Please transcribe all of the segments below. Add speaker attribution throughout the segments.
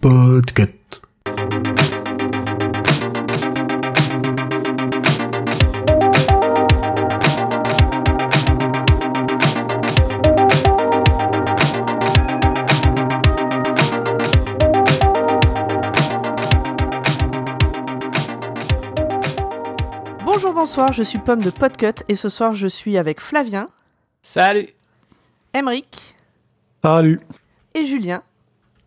Speaker 1: Podcast.
Speaker 2: Bonjour, bonsoir, je suis Pomme de Podcut et ce soir je suis avec Flavien,
Speaker 3: Salut
Speaker 2: Emeric
Speaker 1: Salut.
Speaker 2: Et Julien.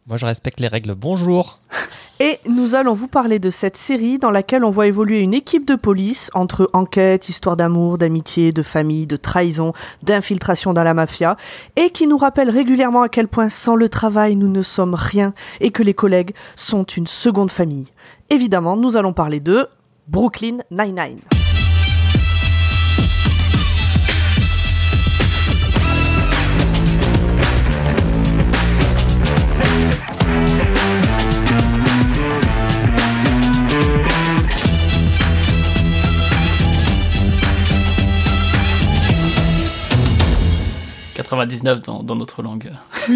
Speaker 4: Moi, je respecte les règles. Bonjour.
Speaker 2: Et nous allons vous parler de cette série dans laquelle on voit évoluer une équipe de police entre enquête, histoire d'amour, d'amitié, de famille, de trahison, d'infiltration dans la mafia, et qui nous rappelle régulièrement à quel point sans le travail nous ne sommes rien et que les collègues sont une seconde famille. Évidemment, nous allons parler de Brooklyn Nine-Nine.
Speaker 3: « 99 dans, dans notre langue,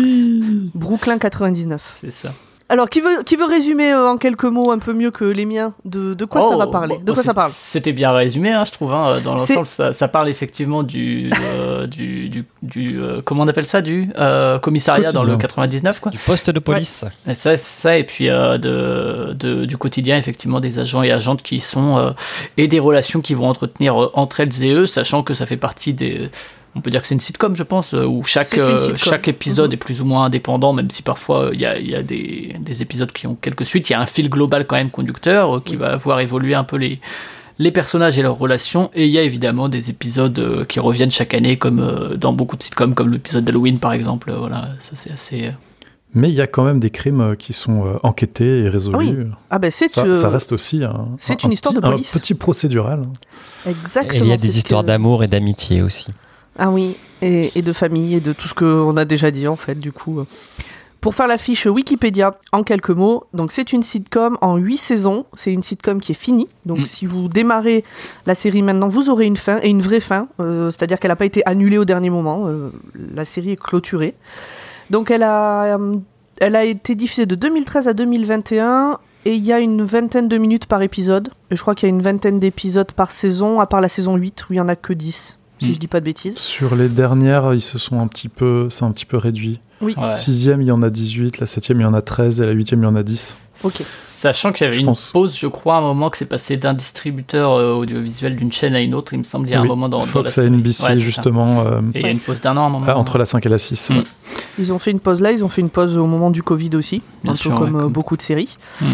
Speaker 2: Brooklyn 99.
Speaker 3: c'est ça.
Speaker 2: Alors, qui veut, qui veut résumer euh, en quelques mots un peu mieux que les miens de, de quoi ça
Speaker 3: Oh,
Speaker 2: va parler? De quoi
Speaker 3: c'est-
Speaker 2: ça parle?
Speaker 3: C'était bien résumé, hein, je trouve. hein, dans
Speaker 2: C'est-
Speaker 3: l'ensemble, ça, ça parle effectivement du, euh, du, du, du, euh, comment on appelle ça, du euh, commissariat dans le
Speaker 1: Quotidien.
Speaker 3: 99, quoi.
Speaker 4: Du poste de police.
Speaker 3: Et ça, c'est ça, et puis euh, de, de- du quotidien, effectivement, des agents et agentes qui y sont, euh, et des relations qui vont entretenir euh, entre elles et eux, sachant que ça fait partie des. On peut dire que c'est une sitcom, je pense, euh, où chaque, euh, chaque épisode
Speaker 2: Mhm.
Speaker 3: est plus ou moins indépendant, même si parfois euh, il y a, il y a des, des épisodes qui ont quelques suites. Il y a un fil global quand même conducteur euh, qui va voir évoluer un peu les, les personnages et leurs relations. Et il y a évidemment des épisodes euh, qui reviennent chaque année, comme euh, dans beaucoup de sitcoms, comme l'épisode d'Halloween par exemple. Voilà, ça c'est assez. euh,
Speaker 1: Mais il y a quand même des crimes qui sont enquêtés et
Speaker 2: Ah oui.
Speaker 1: résolus.
Speaker 2: Ah ben c'est
Speaker 1: Ça,
Speaker 2: euh,
Speaker 1: ça reste aussi un,
Speaker 2: c'est
Speaker 1: un-
Speaker 2: une
Speaker 1: un
Speaker 2: histoire
Speaker 1: petit-
Speaker 2: de police.
Speaker 1: Un petit procédural.
Speaker 2: exactement.
Speaker 4: Et il y a
Speaker 2: c'est
Speaker 4: des histoires
Speaker 2: que-
Speaker 4: d'amour et d'amitié aussi.
Speaker 2: Ah oui, et, et de famille et de tout ce qu'on a déjà dit en fait du coup. Pour faire la fiche Wikipédia en quelques mots, donc c'est une sitcom en 8 saisons, c'est une sitcom qui est finie. Donc
Speaker 3: Mm.
Speaker 2: si vous démarrez la série maintenant, vous aurez une fin et une vraie fin, euh, c'est-à-dire qu'elle n'a pas été annulée au dernier moment, euh, la série est clôturée. Donc elle a, euh, elle a été diffusée de 2013 à 2021 et il y a une vingtaine de minutes par épisode. Et je crois qu'il y a une vingtaine d'épisodes par saison, à part la saison 8 où il y en a que 10, si
Speaker 3: Mm.
Speaker 2: je dis pas de bêtises.
Speaker 1: Sur les dernières, ils se sont un petit peu, c'est un petit peu réduit.
Speaker 2: Oui.
Speaker 3: ouais.
Speaker 1: Sixième, il y en a 18, la septième, il y en a 13, et la huitième, il y en a 10.
Speaker 2: Ok.
Speaker 3: Sachant qu'il y avait
Speaker 1: Je
Speaker 3: une
Speaker 1: pense.
Speaker 3: pause, je crois, à un moment que c'est passé d'un distributeur euh, audiovisuel d'une chaîne à une autre, il me semble, il y a
Speaker 1: Oui,
Speaker 3: un moment dans, dans la
Speaker 1: Fox à
Speaker 3: série.
Speaker 1: NBC,
Speaker 3: Ouais,
Speaker 1: justement, euh,
Speaker 3: Et il y a une pause d'un an à un moment.
Speaker 1: ah, entre la 5 et la 6.
Speaker 3: Mm.
Speaker 1: ouais.
Speaker 2: Ils ont fait une pause là, ils ont fait une pause au moment du Covid aussi,
Speaker 3: Bien
Speaker 2: un
Speaker 3: sûr,
Speaker 2: peu comme
Speaker 3: ouais,
Speaker 2: euh,
Speaker 3: comme-
Speaker 2: beaucoup de séries.
Speaker 3: Mm.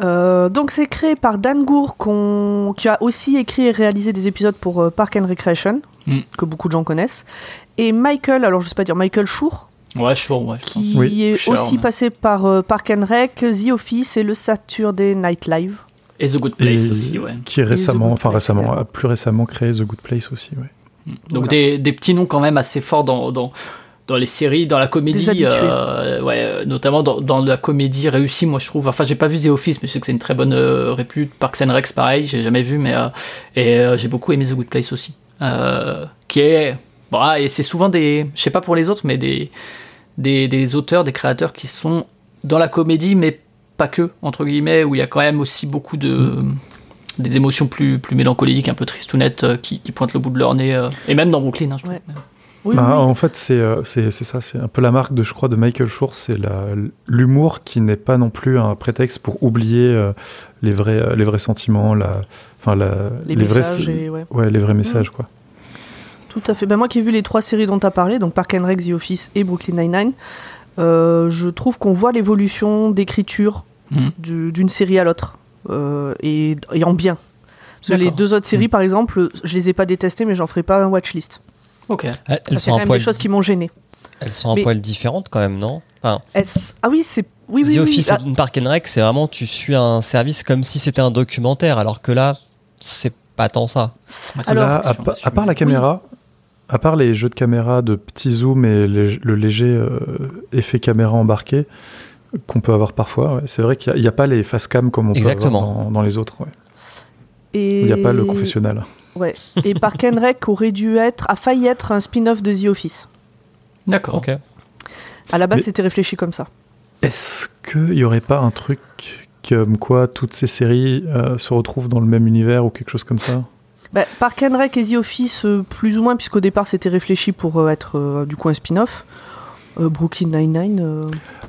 Speaker 2: Euh, donc c'est créé par Dan Gour qui a aussi écrit et réalisé des épisodes pour euh, Park and Recreation
Speaker 3: Mm.
Speaker 2: que beaucoup de gens connaissent et Michael alors je sais pas dire Michael Schur
Speaker 3: Ouais, chaud, ouais, je pense.
Speaker 2: qui
Speaker 1: Oui.
Speaker 2: est
Speaker 3: Schur,
Speaker 2: aussi passé par euh, Park and Rec, The Office et le Saturday Night Live.
Speaker 3: Et The Good
Speaker 1: Et
Speaker 3: Place aussi, ouais.
Speaker 1: qui est récemment,
Speaker 2: Good
Speaker 1: enfin
Speaker 2: Place,
Speaker 1: récemment, a plus récemment créé The Good Place aussi. ouais.
Speaker 3: Donc
Speaker 2: Voilà.
Speaker 3: des, des petits noms quand même assez forts dans, dans, dans les séries, dans la comédie, euh, ouais, euh, notamment dans, dans la comédie réussie, moi je trouve. Enfin, j'ai pas vu The Office, mais je sais que c'est une très bonne euh, répute. Parks and Rex, pareil, j'ai jamais vu, mais euh, et j'ai beaucoup aimé The Good Place aussi, qui est, bon, ah, et c'est souvent des, je sais pas pour les autres, mais des, des, des auteurs, des créateurs qui sont dans la comédie, mais pas que entre guillemets, où il y a quand même aussi beaucoup de des émotions plus, plus mélancoliques, un peu tristounettes, euh, qui, qui pointent le bout de leur nez, euh, et même dans Brooklyn, hein, je trouve.
Speaker 2: Oui,
Speaker 1: Bah,
Speaker 2: oui.
Speaker 1: En fait, c'est euh, c'est c'est ça, c'est un peu la marque de, je crois, de Michael Schur, c'est la- l'humour qui n'est pas non plus un prétexte pour oublier euh, les vrais euh, les vrais sentiments, la, enfin la,
Speaker 2: les,
Speaker 1: vrais
Speaker 2: messages et ouais.
Speaker 1: ouais les vrais messages quoi.
Speaker 2: Tout à fait. Ben moi qui ai vu les trois séries dont tu as parlé, donc Park and Rec, The Office et Brooklyn Nine-Nine, euh, je trouve qu'on voit l'évolution d'écriture du- d'une série à l'autre. euh, et, et en bien. Parce que les deux autres séries, par exemple, je les ai pas détestées, mais j'en ferai pas un watchlist.
Speaker 3: Ok.
Speaker 4: Elles
Speaker 2: qu'il y
Speaker 4: sont
Speaker 2: a quand
Speaker 4: un
Speaker 2: même
Speaker 4: poil,
Speaker 2: des choses qui m'ont gêné.
Speaker 4: elles sont un
Speaker 2: Mais-
Speaker 4: poil différentes quand même, non? Enfin,
Speaker 2: Ah oui, c'est. Oui, oui,
Speaker 4: The
Speaker 2: oui.
Speaker 4: Office
Speaker 2: Ah,
Speaker 4: et Park and Rec, c'est vraiment tu suis un service comme si c'était un documentaire, alors que là, c'est pas tant ça.
Speaker 2: Alors-
Speaker 1: Là, à, part la
Speaker 3: oui.
Speaker 1: caméra, à part les jeux de caméra de petits zoom et les- le léger euh, effet caméra embarqué qu'on peut avoir parfois, ouais, c'est vrai qu'il n'y a, pas les face cam comme on
Speaker 4: Exactement.
Speaker 2: Euh,
Speaker 1: peut avoir dans, dans les autres. ouais.
Speaker 2: et...
Speaker 1: Il n'y a pas le confessionnal.
Speaker 2: Ouais. Et Park and Rec aurait dû être, a failli être un spin-off de The Office.
Speaker 3: D'accord.
Speaker 4: Ok.
Speaker 2: À la base,
Speaker 1: Mais-
Speaker 2: c'était réfléchi comme ça.
Speaker 1: Est-ce qu'il n'y aurait pas un truc comme quoi toutes ces séries euh, se retrouvent dans le même univers ou quelque chose comme ça?
Speaker 2: Bah, Park and Rec et The Office, euh, plus ou moins, puisqu'au départ, c'était réfléchi pour euh, être euh, du coup un spin-off. Euh, Brooklyn Nine-Nine, euh,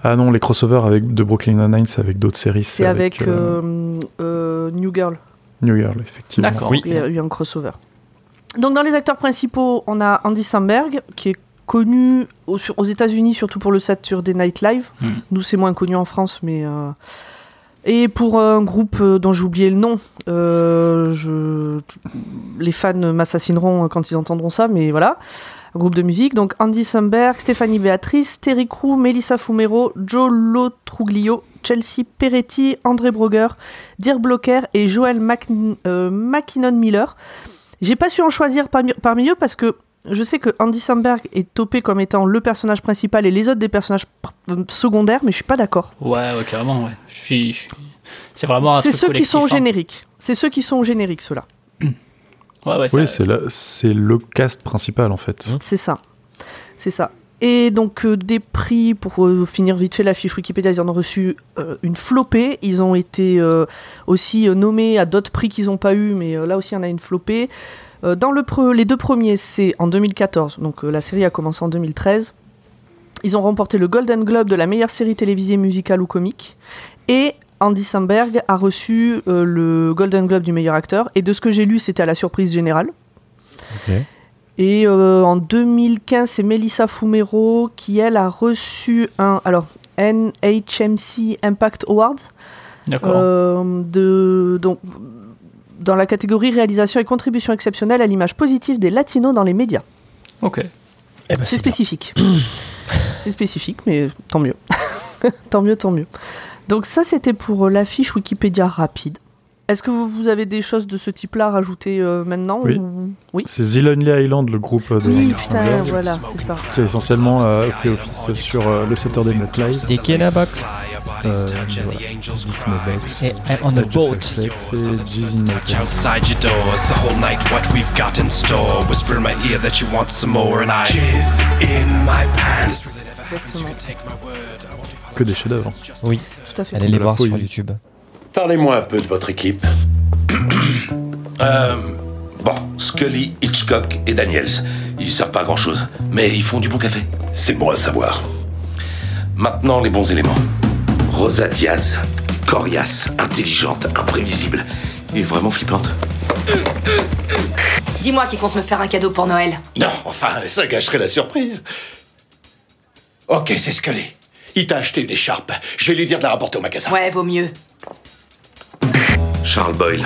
Speaker 1: Ah non, les crossovers avec, de Brooklyn Nine-Nine, c'est avec d'autres séries.
Speaker 2: c'est avec,
Speaker 1: euh,
Speaker 2: euh, euh, New Girl.
Speaker 1: New Girl, effectivement.
Speaker 3: D'accord.
Speaker 4: Oui.
Speaker 2: Il y a eu un crossover. Donc dans les acteurs principaux, on a Andy Samberg, qui est connu aux, aux États-Unis surtout pour le Saturday Night Live.
Speaker 3: Hmm.
Speaker 2: Nous, c'est moins connu en France, mais euh, et pour un groupe euh, dont j'ai oublié le nom. Euh, je... Les fans m'assassineront quand ils entendront ça, mais voilà. Un groupe de musique. Donc Andy Samberg, Stéphanie Béatrice, Terry Crew, Melissa Fumero, Joe Lotruglio, Chelsea Peretti, André Broger, Dirk Blocker et Joel Mac- euh, McKinnon Miller. J'ai pas su en choisir parmi, parmi eux parce que je sais que Andy Samberg est topé comme étant le personnage principal et les autres des personnages euh, secondaires, mais je suis pas d'accord.
Speaker 3: Ouais, ouais, carrément, ouais. Je suis, je suis- C'est vraiment un
Speaker 2: C'est ceux qui sont
Speaker 3: hein.
Speaker 2: générique. C'est ceux qui sont au générique, ceux-là.
Speaker 3: Ouais, ouais,
Speaker 1: Oui, c'est le cast principal en fait.
Speaker 2: C'est ça. C'est ça. Et donc euh, des prix, pour euh, finir vite fait la fiche Wikipédia, ils en ont reçu euh, une flopée. Ils ont été aussi nommés à d'autres prix qu'ils n'ont pas eu, mais là aussi il y en a une flopée. Dans les deux premiers, c'est en 2014, donc la série a commencé en 2013. Ils ont remporté le Golden Globe de la meilleure série télévisée musicale ou comique. Et Andy Samberg a reçu le Golden Globe du meilleur acteur. Et de ce que j'ai lu, c'était à la surprise générale.
Speaker 4: Ok.
Speaker 2: Et euh, en 2015, c'est Melissa Fumero qui, elle, a reçu un alors, NHMC Impact Award
Speaker 3: D'accord.
Speaker 2: euh, de, donc, dans la catégorie réalisation et contribution exceptionnelle à l'image positive des latinos dans les médias.
Speaker 3: Ok.
Speaker 4: Eh ben,
Speaker 2: C'est spécifique. c'est spécifique, mais tant mieux. tant mieux, tant mieux. Donc ça, c'était pour euh, la fiche Wikipédia rapide. Est-ce que vous avez des choses de ce type-là à rajouter euh, maintenant
Speaker 1: Oui.
Speaker 2: ou- oui.
Speaker 1: C'est The Lonely Island, le groupe de
Speaker 2: Oui, putain,
Speaker 1: Samberg,
Speaker 2: voilà, c'est ça.
Speaker 1: qui a essentiellement euh, fait office sur euh, le Saturday Night Live.
Speaker 4: Des
Speaker 1: Euh. Dick Maverick,
Speaker 4: et I'm on a boat.
Speaker 1: Pants.
Speaker 5: outside your door. It's the whole night what we've got in store. Whisper in my ear that you want some more, and I jizz in my pants.
Speaker 1: Que des chefs-d'œuvre.
Speaker 4: Oui,
Speaker 2: Tout à fait.
Speaker 4: allez les voir sur. YouTube.
Speaker 6: Parlez-moi un peu de votre équipe.
Speaker 5: Euh, bon, Scully, Hitchcock et Daniels. Ils savent pas grand-chose, mais ils font du bon café.
Speaker 6: C'est bon à savoir.
Speaker 5: Maintenant, les bons éléments. Rosa Diaz, coriace, intelligente, imprévisible et vraiment flippante.
Speaker 7: Dis-moi qui compte me faire un cadeau pour Noël.
Speaker 6: Non, enfin, ça gâcherait la surprise. Ok, c'est Scully. Il t'a acheté une écharpe. Je vais lui dire de la rapporter au magasin.
Speaker 7: Ouais, vaut mieux.
Speaker 5: Charles Boyle,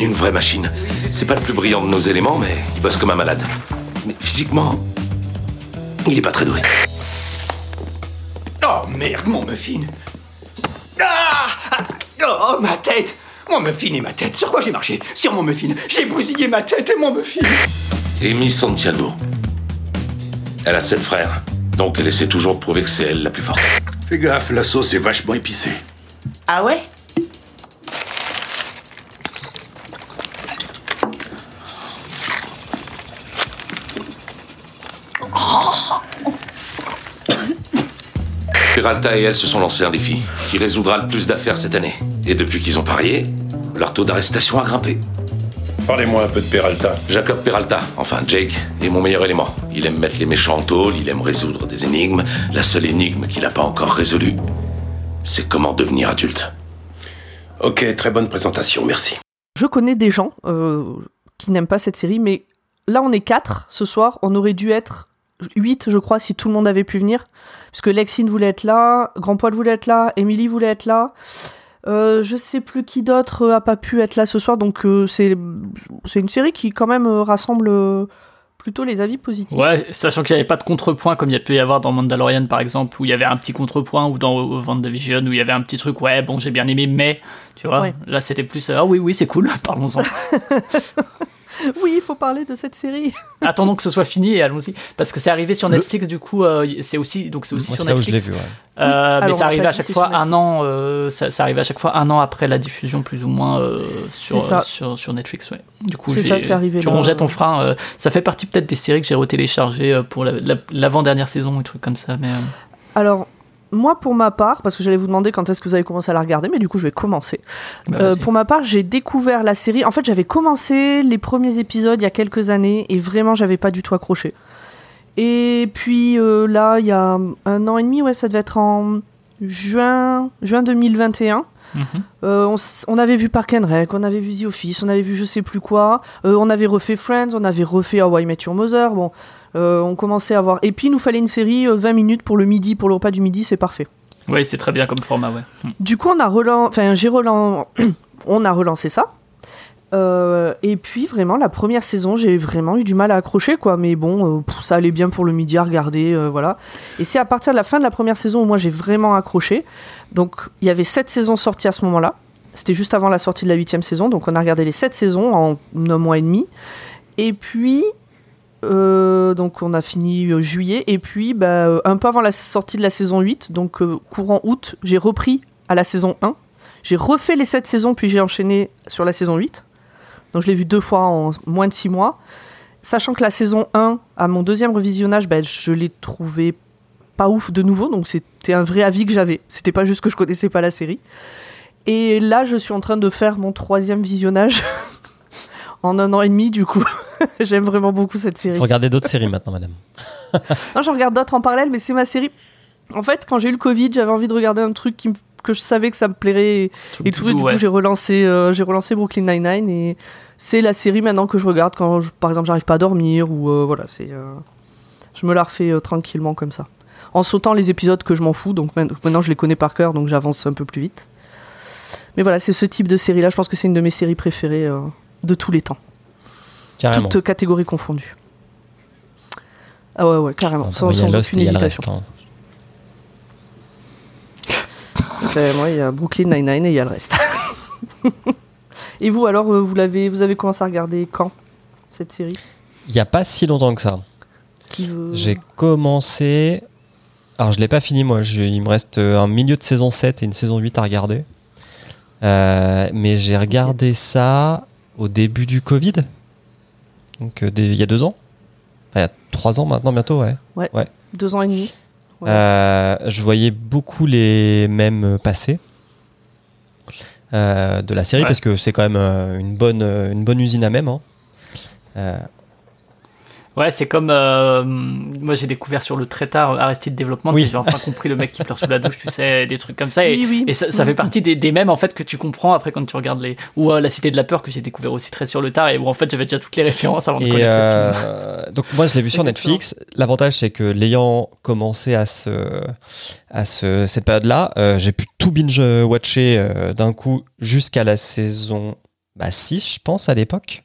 Speaker 5: une vraie machine. C'est pas le plus brillant de nos éléments, mais il bosse comme un malade. Mais physiquement, il est pas très doué.
Speaker 6: Oh merde, mon muffin. Ah Ah Oh, ma tête Mon muffin et ma tête. Sur quoi j'ai marché? Sur mon muffin. J'ai bousillé ma tête et mon muffin.
Speaker 5: Amy Santiago. Elle a sept frères, donc elle essaie toujours de prouver que c'est elle la plus forte.
Speaker 6: Fais gaffe, la sauce est vachement épicée.
Speaker 7: Ah ouais?
Speaker 5: Peralta et elle se sont lancés un défi qui résoudra le plus d'affaires cette année. Et depuis qu'ils ont parié, leur taux d'arrestation a grimpé.
Speaker 6: Parlez-moi un peu de Peralta.
Speaker 5: Jacob Peralta, enfin Jake, est mon meilleur élément. Il aime mettre les méchants en tôle, il aime résoudre des énigmes. La seule énigme qu'il n'a pas encore résolue, c'est comment devenir adulte.
Speaker 6: Ok, très bonne présentation, merci.
Speaker 2: Je connais des gens euh, qui n'aiment pas cette série, mais là on est quatre ce soir. On aurait dû être 8, je crois, si tout le monde avait pu venir. Puisque Lexine voulait être là, Grand Poil voulait être là, Émilie voulait être là. Euh, je sais plus qui d'autre euh, a pas pu être là ce soir, donc euh, c'est c'est une série qui quand même euh, rassemble plutôt les avis positifs.
Speaker 3: Ouais, sachant qu'il n'y avait pas de contrepoint comme il y a pu y avoir dans Mandalorian par exemple, où il y avait un petit contrepoint, ou dans WandaVision, où il y avait un petit truc, ouais, bon, j'ai bien aimé, mais, tu vois,
Speaker 2: Ouais.
Speaker 3: là c'était plus, ah oui, oui, c'est cool, parlons-en.
Speaker 2: Oui, il faut parler de cette série.
Speaker 3: Attendons que ce soit fini et allons-y. Parce que c'est arrivé sur
Speaker 1: Le-
Speaker 3: Netflix, du coup, euh, c'est aussi, donc c'est aussi
Speaker 4: Moi,
Speaker 3: sur
Speaker 4: c'est là où je l'ai
Speaker 3: Netflix.
Speaker 4: vu. ouais.
Speaker 3: Euh, mais
Speaker 2: on
Speaker 3: ça
Speaker 2: va
Speaker 3: arrivait à chaque fois un an, euh, ça, ça arrivait à chaque fois un an après la diffusion, plus ou moins, euh, sur,
Speaker 2: ça.
Speaker 3: euh, sur, sur Netflix, ouais. Du coup,
Speaker 2: ça, c'est arrivé
Speaker 3: tu rongeais ton frein. euh, ça fait partie peut-être des séries que j'ai retéléchargées euh, pour la- la- l'avant-dernière saison, ou trucs comme ça, mais. euh,
Speaker 2: Alors, moi, pour ma part, parce que j'allais vous demander quand est-ce que vous avez commencé à la regarder, mais du coup, je vais commencer.
Speaker 3: Bah,
Speaker 2: Euh, pour ma part, j'ai découvert la série. En fait, j'avais commencé les premiers épisodes il y a quelques années et vraiment, j'avais pas du tout accroché. Et puis euh, là, il y a un an et demi, ouais, ça devait être en juin, juin 2021.
Speaker 3: Mhm.
Speaker 2: Euh, on, avait vu Park and Rec, on avait vu The Office, on avait vu je sais plus quoi. On avait refait Friends, on avait refait How I Met Your Mother. Bon, on commençait à voir. Et puis, il nous fallait une série euh, 20 minutes pour le midi, pour le repas du midi, c'est parfait.
Speaker 3: Oui, c'est très bien comme format, ouais. Mm.
Speaker 2: Du coup, on a relan... enfin, j'ai relan... on a relancé ça. Euh, et puis vraiment la première saison, j'ai vraiment eu du mal à accrocher quoi. Mais bon, euh, ça allait bien pour le midi à regarder, euh, voilà. Et c'est à partir de la fin de la première saison où moi j'ai vraiment accroché. Donc il y avait sept saisons sorties à ce moment-là. C'était juste avant la sortie de la huitième saison, donc on a regardé les sept saisons en un mois et demi. Et puis euh, donc on a fini euh, juillet. Et puis bah, euh, un peu avant la sortie de la saison 8, donc courant août, j'ai repris à la saison 1. J'ai refait les 7 saisons, puis j'ai enchaîné sur la saison 8. Donc je l'ai vu deux fois en moins de 6 mois. Sachant que la saison 1, à mon deuxième revisionnage, ben, je l'ai trouvé pas ouf de nouveau. Donc c'était un vrai avis que j'avais. C'était pas juste que je connaissais pas la série. Et là, je suis en train de faire mon troisième visionnage en un an et demi, du coup. J'aime vraiment beaucoup cette série.
Speaker 4: Faut regarder d'autres séries maintenant, madame.
Speaker 2: Non, j'en regarde d'autres en parallèle, mais c'est ma série. En fait, quand j'ai eu le Covid, j'avais envie de regarder un truc qui me- que je savais que ça me plairait et tout. Et du
Speaker 3: ouais.
Speaker 2: coup, j'ai relancé, euh, j'ai relancé Brooklyn Nine-Nine et c'est la série maintenant que je regarde quand, je- par exemple, j'arrive pas à dormir ou euh, voilà, c'est. euh, je me la refais euh, tranquillement comme ça. En sautant les épisodes que je m'en fous, donc main- maintenant je les connais par cœur, donc j'avance un peu plus vite. Mais voilà, c'est ce type de série-là. Je pense que c'est une de mes séries préférées euh, de tous les temps,
Speaker 4: Carrément.
Speaker 2: toutes catégories confondues. Ah ouais, ouais, carrément.
Speaker 4: Bon,
Speaker 2: sans,
Speaker 4: il y a Lost et il y a le reste. hein.
Speaker 2: Moi, il y a Brooklyn Nine-Nine et il y a le reste. et vous, alors, euh, vous, l'avez, vous avez commencé à regarder quand cette série?
Speaker 4: Il n'y a pas si longtemps que ça.
Speaker 2: Veut-
Speaker 4: J'ai commencé. Alors, je l'ai pas fini, moi. Je- Il me reste euh, un milieu de saison 7 et une saison 8 à regarder. Euh, mais j'ai regardé ça au début du Covid. Donc, euh, des- il y a deux ans. Enfin, il y a trois ans maintenant, bientôt, ouais.
Speaker 2: Deux ans et demi Ouais.
Speaker 4: Euh, je voyais beaucoup les mêmes passer euh, de la série
Speaker 3: Ouais.
Speaker 4: parce que c'est quand même euh, une, bonne, une bonne usine à même. hein.
Speaker 3: Ouais, c'est comme. euh, moi, j'ai découvert sur le très tard euh, Arrested Development
Speaker 4: Oui.
Speaker 3: j'ai enfin compris le mec qui pleure sous la douche, tu sais, des trucs comme ça. Et,
Speaker 2: Oui, oui.
Speaker 3: et ça, ça fait partie des, des mêmes en fait que tu comprends après quand tu regardes les. Ou euh, La Cité de la Peur que j'ai découvert aussi très sur le tard et où en fait j'avais déjà toutes les références avant de
Speaker 4: Et
Speaker 3: connaître le film.
Speaker 4: euh, donc moi je l'ai vu sur. Netflix. L'avantage c'est que l'ayant commencé à ce à ce, cette période-là, j'ai pu tout binge watcher euh, d'un coup jusqu'à la saison bah, 6 je pense à l'époque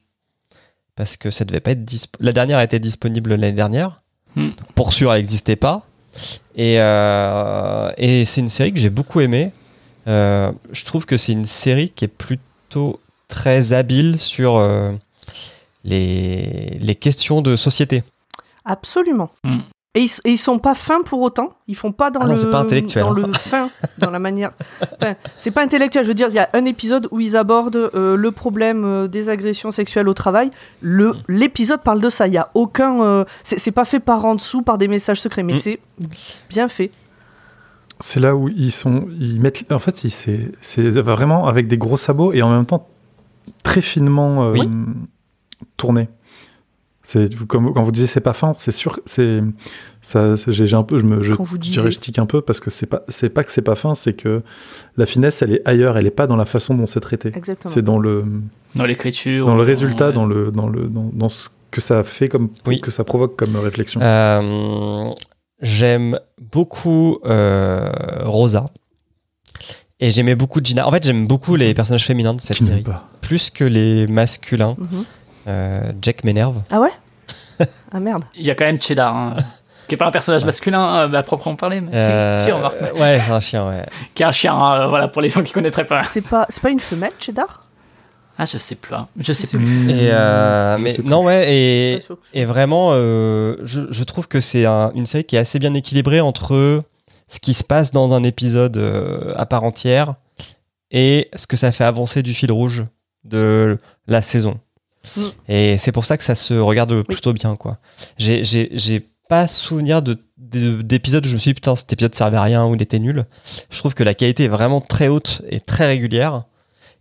Speaker 4: parce que ça devait pas être disp- la dernière a été disponible l'année dernière.
Speaker 3: Hmm.
Speaker 4: Donc, pour sûr elle n'existait pas. Et euh, et c'est une série que j'ai beaucoup aimée. Euh, je trouve que c'est une série qui est plutôt très habile sur euh, les, les questions de société.
Speaker 2: Absolument.
Speaker 3: Mm.
Speaker 2: Et, ils, et ils sont pas fins pour autant. Ils font pas dans
Speaker 4: Ah non,
Speaker 2: le
Speaker 4: pas intellectuel,
Speaker 2: dans
Speaker 4: hein.
Speaker 2: le fin, dans la manière. Enfin, c'est pas intellectuel. Je veux dire, il y a un épisode où ils abordent euh, le problème euh, des agressions sexuelles au travail. Le
Speaker 4: Mm.
Speaker 2: l'épisode parle de ça. Il y a aucun. euh, c'est pas fait par en dessous par des messages secrets, mais
Speaker 4: Mm.
Speaker 2: c'est bien fait.
Speaker 1: C'est là où ils sont. Ils mettent. En fait, ils- c'est c'est vraiment avec des gros sabots et en même temps très finement euh,
Speaker 4: Oui.
Speaker 1: tourné. C'est comme quand vous disiez c'est pas fin, c'est sûr. C'est ça. c'est- J'ai un peu. Je me. Je,
Speaker 2: vous
Speaker 1: je
Speaker 2: disiez.
Speaker 1: je tique un peu parce que c'est pas. C'est pas que c'est pas fin, c'est que la finesse, elle est ailleurs. Elle est pas dans la façon dont c'est traité.
Speaker 2: Exactement.
Speaker 1: C'est dans le
Speaker 3: Dans l'écriture.
Speaker 1: dans le résultat,
Speaker 3: ouais.
Speaker 1: dans le dans le dans, dans ce que ça fait comme
Speaker 4: Oui.
Speaker 1: que ça provoque comme réflexion.
Speaker 4: Euh, J'aime beaucoup euh, Rosa. Et j'aimais beaucoup Gina. En fait, j'aime beaucoup les personnages féminins de cette
Speaker 1: Qui
Speaker 4: série.
Speaker 1: pas.
Speaker 4: Plus que les masculins.
Speaker 2: Mhm.
Speaker 4: Jack m'énerve.
Speaker 2: Ah ouais Ah merde.
Speaker 3: Il y a quand même Cheddar, hein, qui est pas un personnage masculin euh, à proprement parler, mais si-
Speaker 4: Euh,
Speaker 3: si, remarque.
Speaker 4: ouais, c'est un chien, ouais.
Speaker 3: Qui est un chien, hein, voilà, pour les gens qui connaîtraient pas.
Speaker 2: C'est pas c'est pas une femelle, Cheddar?
Speaker 3: Ah, je sais plus. hein. Je sais plus.
Speaker 4: Et euh,
Speaker 1: Je
Speaker 4: mais
Speaker 1: sais plus.
Speaker 4: non, ouais, et, vraiment, euh, je, je trouve que c'est un- une série qui est assez bien équilibrée entre ce qui se passe dans un épisode euh, à part entière et ce que ça fait avancer du fil rouge de la saison.
Speaker 2: Mm.
Speaker 4: Et c'est pour ça que ça se regarde plutôt bien, quoi. J'ai- J'ai j'ai pas souvenir de d'épisodes où je me suis dit putain cet épisode servait à rien ou il était nul. Je trouve que la qualité est vraiment très haute et très régulière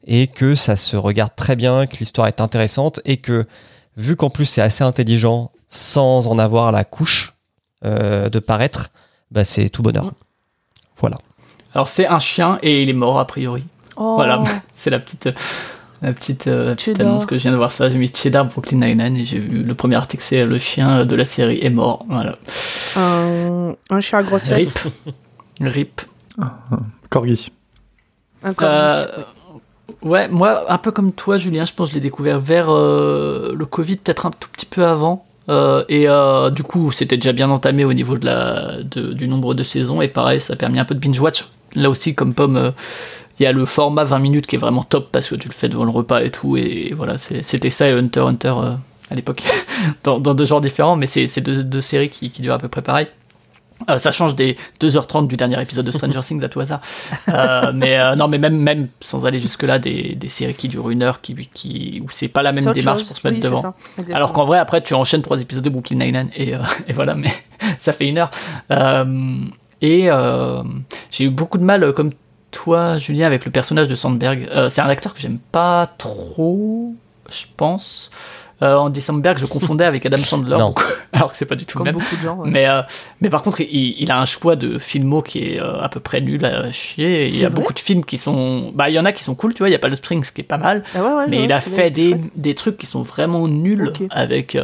Speaker 4: et que ça se regarde très bien, que l'histoire est intéressante et que vu qu'en plus c'est assez intelligent sans en avoir la couche euh, de paraître, bah, c'est tout bonheur. Voilà.
Speaker 3: Alors c'est un chien et il est mort a priori.
Speaker 2: Oh.
Speaker 3: Voilà, c'est la petite, la petite, euh, petite annonce que je viens de voir ça. J'ai mis Cheddar Brooklyn Nine-Nine et j'ai vu le premier article, c'est le chien de la série est mort. Voilà.
Speaker 2: Un, un chien à grosse
Speaker 3: Rip. Rip.
Speaker 1: Corgi.
Speaker 2: Un corgi.
Speaker 3: Euh, ouais, moi, un peu comme toi, Julien, je pense que je l'ai découvert vers euh, le Covid, peut-être un tout petit peu avant. Euh, et euh, du coup, c'était déjà bien entamé au niveau de la, de- du nombre de saisons. Et pareil, ça a permis un peu de binge-watch. Là aussi, comme pomme, euh, il y a le format 20 minutes qui est vraiment top parce que tu le fais devant le repas et tout. Et voilà, c'était ça et Hunter Hunter euh, à l'époque, dans, dans deux genres différents. Mais c'est deux, deux séries qui, qui durent à peu près pareil. Euh, ça change des 2h30 du dernier épisode de Stranger Things à tout hasard. Euh, mais euh, non, mais même, même sans aller jusque-là, des, des séries qui durent une heure, qui, qui, où c'est pas la même démarche
Speaker 2: chose.
Speaker 3: pour se mettre
Speaker 2: Oui,
Speaker 3: devant.
Speaker 2: ça.
Speaker 3: Alors qu'en vrai, après, tu enchaînes trois épisodes de Brooklyn Nine-Nine et, et voilà, mais ça fait une heure. Et j'ai eu beaucoup de mal, comme toi, Julien, avec le personnage de Sandberg. Euh, c'est un acteur que j'aime pas trop, je pense. Euh, Andy Samberg, je confondais avec Adam Sandler,
Speaker 4: Non.
Speaker 3: alors que c'est pas du tout le
Speaker 2: Comme
Speaker 3: même.
Speaker 2: beaucoup de gens. ouais.
Speaker 3: Mais, euh, mais par contre, il, il a un choix de filmo qui est euh, à peu près nul à chier. Il y a beaucoup de films qui sont. Bah, il y en a qui sont cool, tu vois. Il y a pas le Springs qui est pas mal.
Speaker 2: Ah ouais, ouais,
Speaker 3: mais il
Speaker 2: vois,
Speaker 3: a fait des, des trucs qui sont vraiment nuls avec.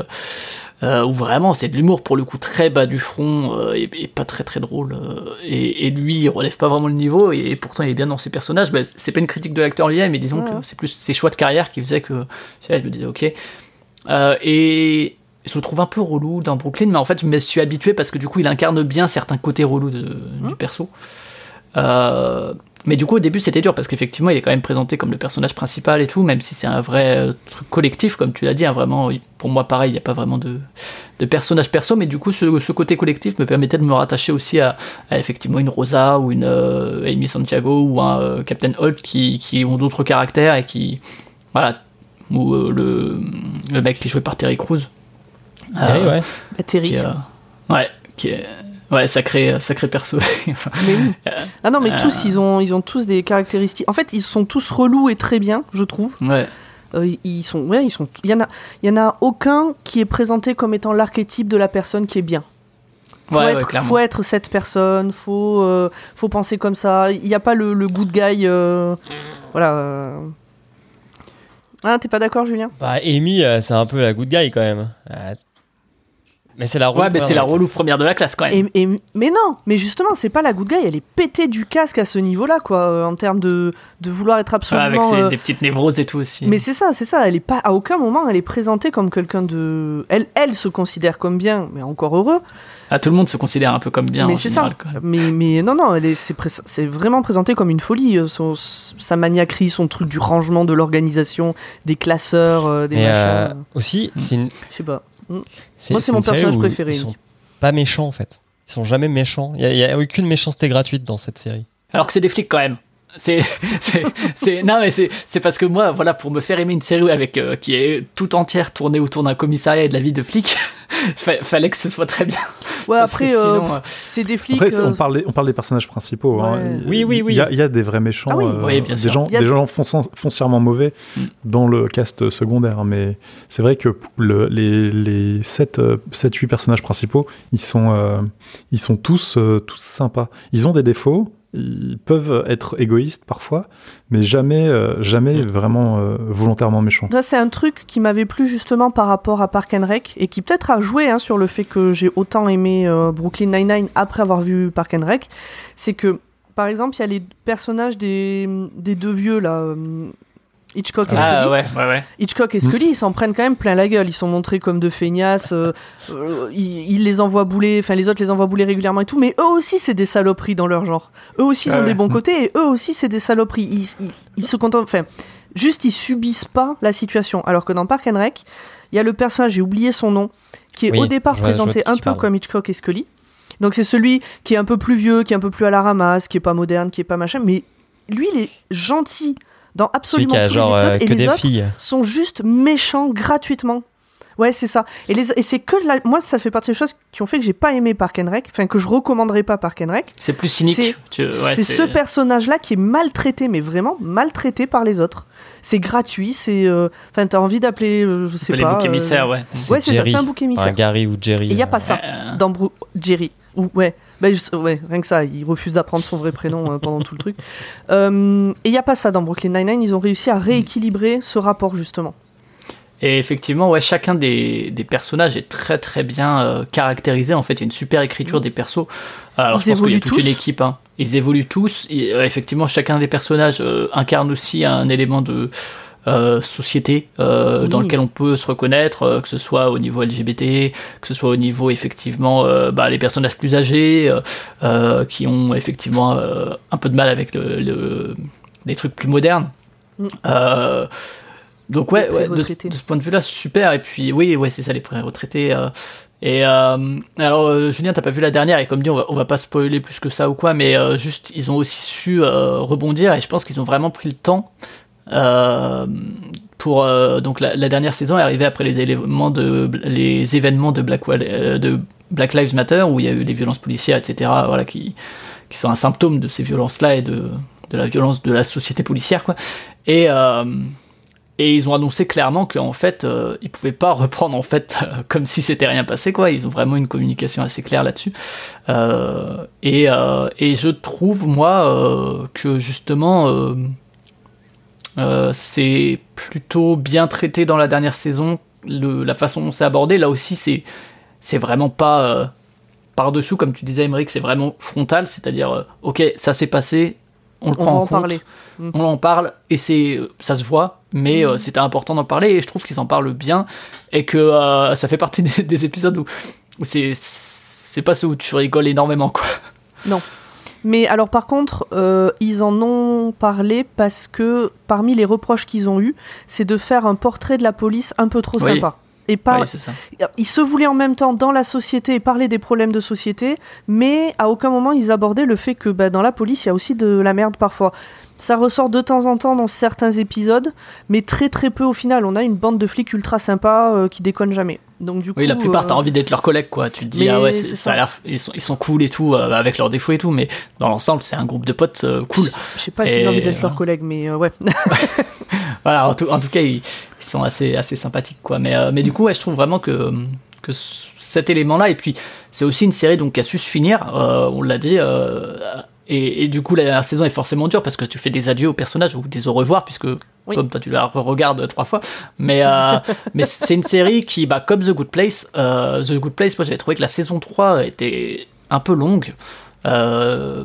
Speaker 3: Euh, où vraiment c'est de l'humour pour le coup très bas du front euh, et, et pas très très drôle. euh, et, et lui, il relève pas vraiment le niveau et, pourtant il est bien dans ses personnages. Bah, c'est pas une critique de l'acteur lui-même, mais disons
Speaker 2: Ouais,
Speaker 3: que c'est plus ses choix de carrière qui faisaient que. je me disais, ok. Euh, et je le trouve un peu relou dans Brooklyn, mais en fait, je me suis habitué parce que du coup, il incarne bien certains côtés relous de-
Speaker 2: Mmh.
Speaker 3: du perso. Euh, mais du coup, au début, c'était dur parce qu'effectivement, il est quand même présenté comme le personnage principal et tout, même si c'est un vrai euh, truc collectif, comme tu l'as dit. hein, vraiment, pour moi, pareil, il n'y a pas vraiment de, de personnage perso, mais du coup, ce, ce côté collectif me permettait de me rattacher aussi à, à effectivement une Rosa ou une euh, Amy Santiago ou un euh, Captain Holt qui, qui ont d'autres caractères et qui. Voilà. Ou euh, le, le mec qui est joué par Terry Crews.
Speaker 4: Terry, ouais.
Speaker 2: Bah, Terry.
Speaker 3: qui, euh, ouais, qui est. Ouais, sacré, sacré perso.
Speaker 2: Mais oui. Ah non, mais
Speaker 3: Euh.
Speaker 2: tous, ils ont, ils ont tous des caractéristiques. En fait, ils sont tous relous et très bien, je trouve.
Speaker 3: ouais.
Speaker 2: Euh, ils sont, ouais, ils sont. Il y en a, il y en a aucun qui est présenté comme étant l'archétype de la personne qui est bien. Faut,
Speaker 3: Ouais,
Speaker 2: être, faut être cette personne, faut, euh, faut penser comme ça. Il n'y a pas le, le good guy. euh, voilà. euh. Ah, t'es pas d'accord, Julien?
Speaker 4: Bah, Amy, euh, c'est un peu la good guy quand même. Mais c'est la relou
Speaker 3: Ouais, mais c'est la
Speaker 4: première de
Speaker 3: relou
Speaker 4: classe.
Speaker 3: première de la classe quand même.
Speaker 2: Et, et- mais non, mais justement, c'est pas la good guy, elle est pétée du casque à ce niveau-là, quoi, euh, en termes de, de vouloir être
Speaker 3: Ouais,
Speaker 2: absolument.
Speaker 3: avec ses,
Speaker 2: euh,
Speaker 3: des petites névroses et tout aussi.
Speaker 2: Mais c'est ça, c'est ça. Elle est pas à aucun moment, elle est présentée comme quelqu'un de. Elle, elle se considère comme bien, mais encore heureux.
Speaker 3: Ah, tout le monde se considère un peu comme bien
Speaker 2: mais c'est ça. Mais, mais non, non, elle est, c'est, pré- vraiment présenté comme une folie. euh, son- sa maniaquerie, son truc du rangement, de l'organisation, des classeurs, euh, des
Speaker 4: Mais euh,
Speaker 2: machins.
Speaker 4: aussi,
Speaker 3: Mm.
Speaker 4: c'est une.
Speaker 2: Je sais pas.
Speaker 4: Moi,
Speaker 2: Moi, c'est mon personnage préféré,
Speaker 4: Ils sont pas méchants en fait. Ils sont jamais méchants. Il y, a aucune méchanceté gratuite dans cette série.
Speaker 3: Alors que c'est des flics quand même. C'est, c'est, c'est- non mais c'est, c'est parce que moi, voilà, pour me faire aimer une série avec euh, qui est tout entière tournée autour d'un commissariat et de la vie de flic, fa- fallait que ce soit très bien.
Speaker 2: Ouais,
Speaker 3: Parce
Speaker 2: après, euh,
Speaker 3: euh,
Speaker 2: c'est des flics.
Speaker 1: Après,
Speaker 2: euh,
Speaker 1: on, parle des, on parle des personnages principaux. hein.
Speaker 2: Ouais.
Speaker 4: Oui, oui, oui.
Speaker 1: Il y a, il y a des vrais méchants,
Speaker 2: Ah oui.
Speaker 1: euh,
Speaker 3: Oui, bien
Speaker 1: des gens,
Speaker 2: Il y a-
Speaker 1: des gens foncièrement mauvais
Speaker 3: Mm.
Speaker 1: dans le cast secondaire. Mais c'est vrai que le- les, les 7-8 personnages principaux, ils sont, euh, ils sont tous, euh, tous sympas. Ils ont des défauts. Ils peuvent être égoïstes parfois, mais jamais, euh, jamais
Speaker 3: Mm.
Speaker 1: vraiment euh, volontairement méchants.
Speaker 2: Ça, c'est un truc qui m'avait plu justement par rapport à Park and Rec et qui peut-être a joué hein, sur le fait que j'ai autant aimé euh, Brooklyn Nine-Nine après avoir vu Park and Rec. C'est que, par exemple, il y a les personnages des, des deux vieux là, euh, Hitchcock et Scully.
Speaker 3: ah ouais, ouais, ouais.
Speaker 2: Hitchcock et Scully, ils s'en prennent quand même plein la gueule. Ils sont montrés comme de feignasses. euh, euh, ils, ils les envoient bouler, enfin les autres les envoient bouler régulièrement et tout. Mais eux aussi, c'est des saloperies dans leur genre. Eux aussi, ils
Speaker 3: Ouais,
Speaker 2: ont des
Speaker 3: ouais.
Speaker 2: bons côtés et eux aussi, c'est des saloperies. Ils, ils, ils se contentent. Enfin, juste, ils subissent pas la situation. Alors que dans Park and Rec, il y a le personnage, j'ai oublié son nom, qui est
Speaker 4: Oui,
Speaker 2: au départ présenté un peu comme Hitchcock et Scully. Donc c'est celui qui est un peu plus vieux, qui est un peu plus à la ramasse, qui est pas moderne, qui est pas machin. Mais lui, il est gentil dans absolument
Speaker 4: qui a
Speaker 2: tous
Speaker 4: genre
Speaker 2: les
Speaker 4: euh,
Speaker 2: épisodes.
Speaker 4: que
Speaker 2: et les
Speaker 4: des
Speaker 2: autres
Speaker 4: filles.
Speaker 2: sont juste méchants gratuitement. Ouais, c'est ça. Et, les, et c'est que la, moi, ça fait partie des choses qui ont fait que j'ai pas aimé Park and Rec, enfin que je recommanderais pas Park and Rec.
Speaker 3: C'est plus cynique.
Speaker 2: C'est-
Speaker 3: ouais,
Speaker 2: ce personnage-là qui est maltraité, mais vraiment maltraité par les autres. C'est gratuit, c'est, euh, enfin, t'as envie d'appeler, euh, je sais
Speaker 3: les
Speaker 2: pas.
Speaker 3: boucs
Speaker 2: euh,
Speaker 3: émissaires, ouais.
Speaker 2: Ouais, c'est ça, c'est un bouc émissaire.
Speaker 4: Enfin, Gary ou Jerry.
Speaker 2: Et il y a pas
Speaker 4: euh,
Speaker 2: ça
Speaker 3: Euh,
Speaker 2: dans Bru- Jerry. Ou ouais, bah, je- ouais, rien que ça, il refuse d'apprendre son vrai prénom euh, pendant tout le truc. Euh, et il y a pas ça dans Brooklyn Nine-Nine. Ils ont réussi à rééquilibrer ce rapport justement.
Speaker 3: Et effectivement, ouais, chacun des, des personnages est très très bien euh, caractérisé. En fait, il y a une super écriture des persos. Alors,
Speaker 2: Ils
Speaker 3: je pense qu'il y a
Speaker 2: évoluent
Speaker 3: toute
Speaker 2: tous.
Speaker 3: une équipe. hein. Ils évoluent tous. Et, effectivement, chacun des personnages incarne aussi un élément de société euh,
Speaker 2: Oui.
Speaker 3: dans lequel on peut se reconnaître, euh, que ce soit au niveau LGBT, que ce soit au niveau effectivement euh, bah, les personnages plus âgés euh, euh, qui ont effectivement euh, un peu de mal avec le, le- les trucs plus modernes.
Speaker 2: Mm.
Speaker 3: Euh, donc ouais, de, ce point de vue-là, super. Et puis oui, ouais, c'est ça les pré-retraités. euh. et euh, alors euh, Julien, t'as pas vu la dernière? Et comme dit, on va, on va pas spoiler plus que ça ou quoi, mais euh, juste ils ont aussi su euh, rebondir et je pense qu'ils ont vraiment pris le temps. Euh, pour euh, donc la, dernière saison est arrivée après les éléments de les événements de Black, Wall- euh, de Black Lives Matter où il y a eu les violences policières etc voilà qui qui sont un symptôme de ces violences là et de de la violence de la société policière quoi et et ils ont annoncé clairement qu'en fait, euh, ils pouvaient pas reprendre en fait comme si c'était rien passé quoi. Ils ont vraiment une communication assez claire là-dessus. Et, et je trouve moi que justement c'est plutôt bien traité dans la dernière saison. Le, la façon dont c'est abordé, là aussi, c'est c'est vraiment pas euh, par-dessous, comme tu disais, Emmerich, c'est vraiment frontal. C'est-à-dire, euh, ok, ça s'est passé, on le
Speaker 2: On
Speaker 3: prend
Speaker 2: va
Speaker 3: en
Speaker 2: en
Speaker 3: compte,
Speaker 2: parler.
Speaker 3: on en parle et c'est ça se voit mais euh, c'était important d'en parler et je trouve qu'ils en parlent bien et que euh, ça fait partie des, des épisodes où, où c'est c'est pas ceux où tu rigoles énormément quoi
Speaker 2: Mais alors par contre, euh, ils en ont parlé parce que parmi les reproches qu'ils ont eus, c'est de faire un portrait de la police un peu trop
Speaker 3: Oui.
Speaker 2: sympa. Et
Speaker 3: c'est ça
Speaker 2: ils se voulaient en même temps dans la société et parler des problèmes de société, mais à aucun moment ils abordaient le fait que bah, dans la police il y a aussi de la merde parfois. Ça ressort de temps en temps dans certains épisodes, mais très très peu au final. On a une bande de flics ultra sympas euh, qui déconnent jamais. Donc du coup,
Speaker 3: oui la plupart
Speaker 2: euh,
Speaker 3: t'as envie d'être leur collègue quoi tu te dis
Speaker 2: Mais
Speaker 3: ah ouais
Speaker 2: ça.
Speaker 3: ça a ils sont, ils sont cool et tout euh, avec leurs défauts et tout mais dans l'ensemble c'est un groupe de potes euh, cool
Speaker 2: je sais pas si j'ai envie d'être
Speaker 3: euh,
Speaker 2: leur collègue, mais euh, ouais.
Speaker 3: voilà en tout, en tout cas ils, ils sont assez assez sympathiques quoi mais euh, mais du coup ouais, je trouve vraiment que que cet élément là et puis c'est aussi une série donc qui a su se finir euh, on l'a dit euh, et, et du coup la dernière saison est forcément dure parce que tu fais des adieux aux personnages ou des au revoir puisque
Speaker 2: Oui.
Speaker 3: comme toi tu la regardes trois fois mais euh, mais c'est une série qui bah comme The Good Place euh, The Good Place moi j'avais trouvé que la saison 3 était un peu longue euh,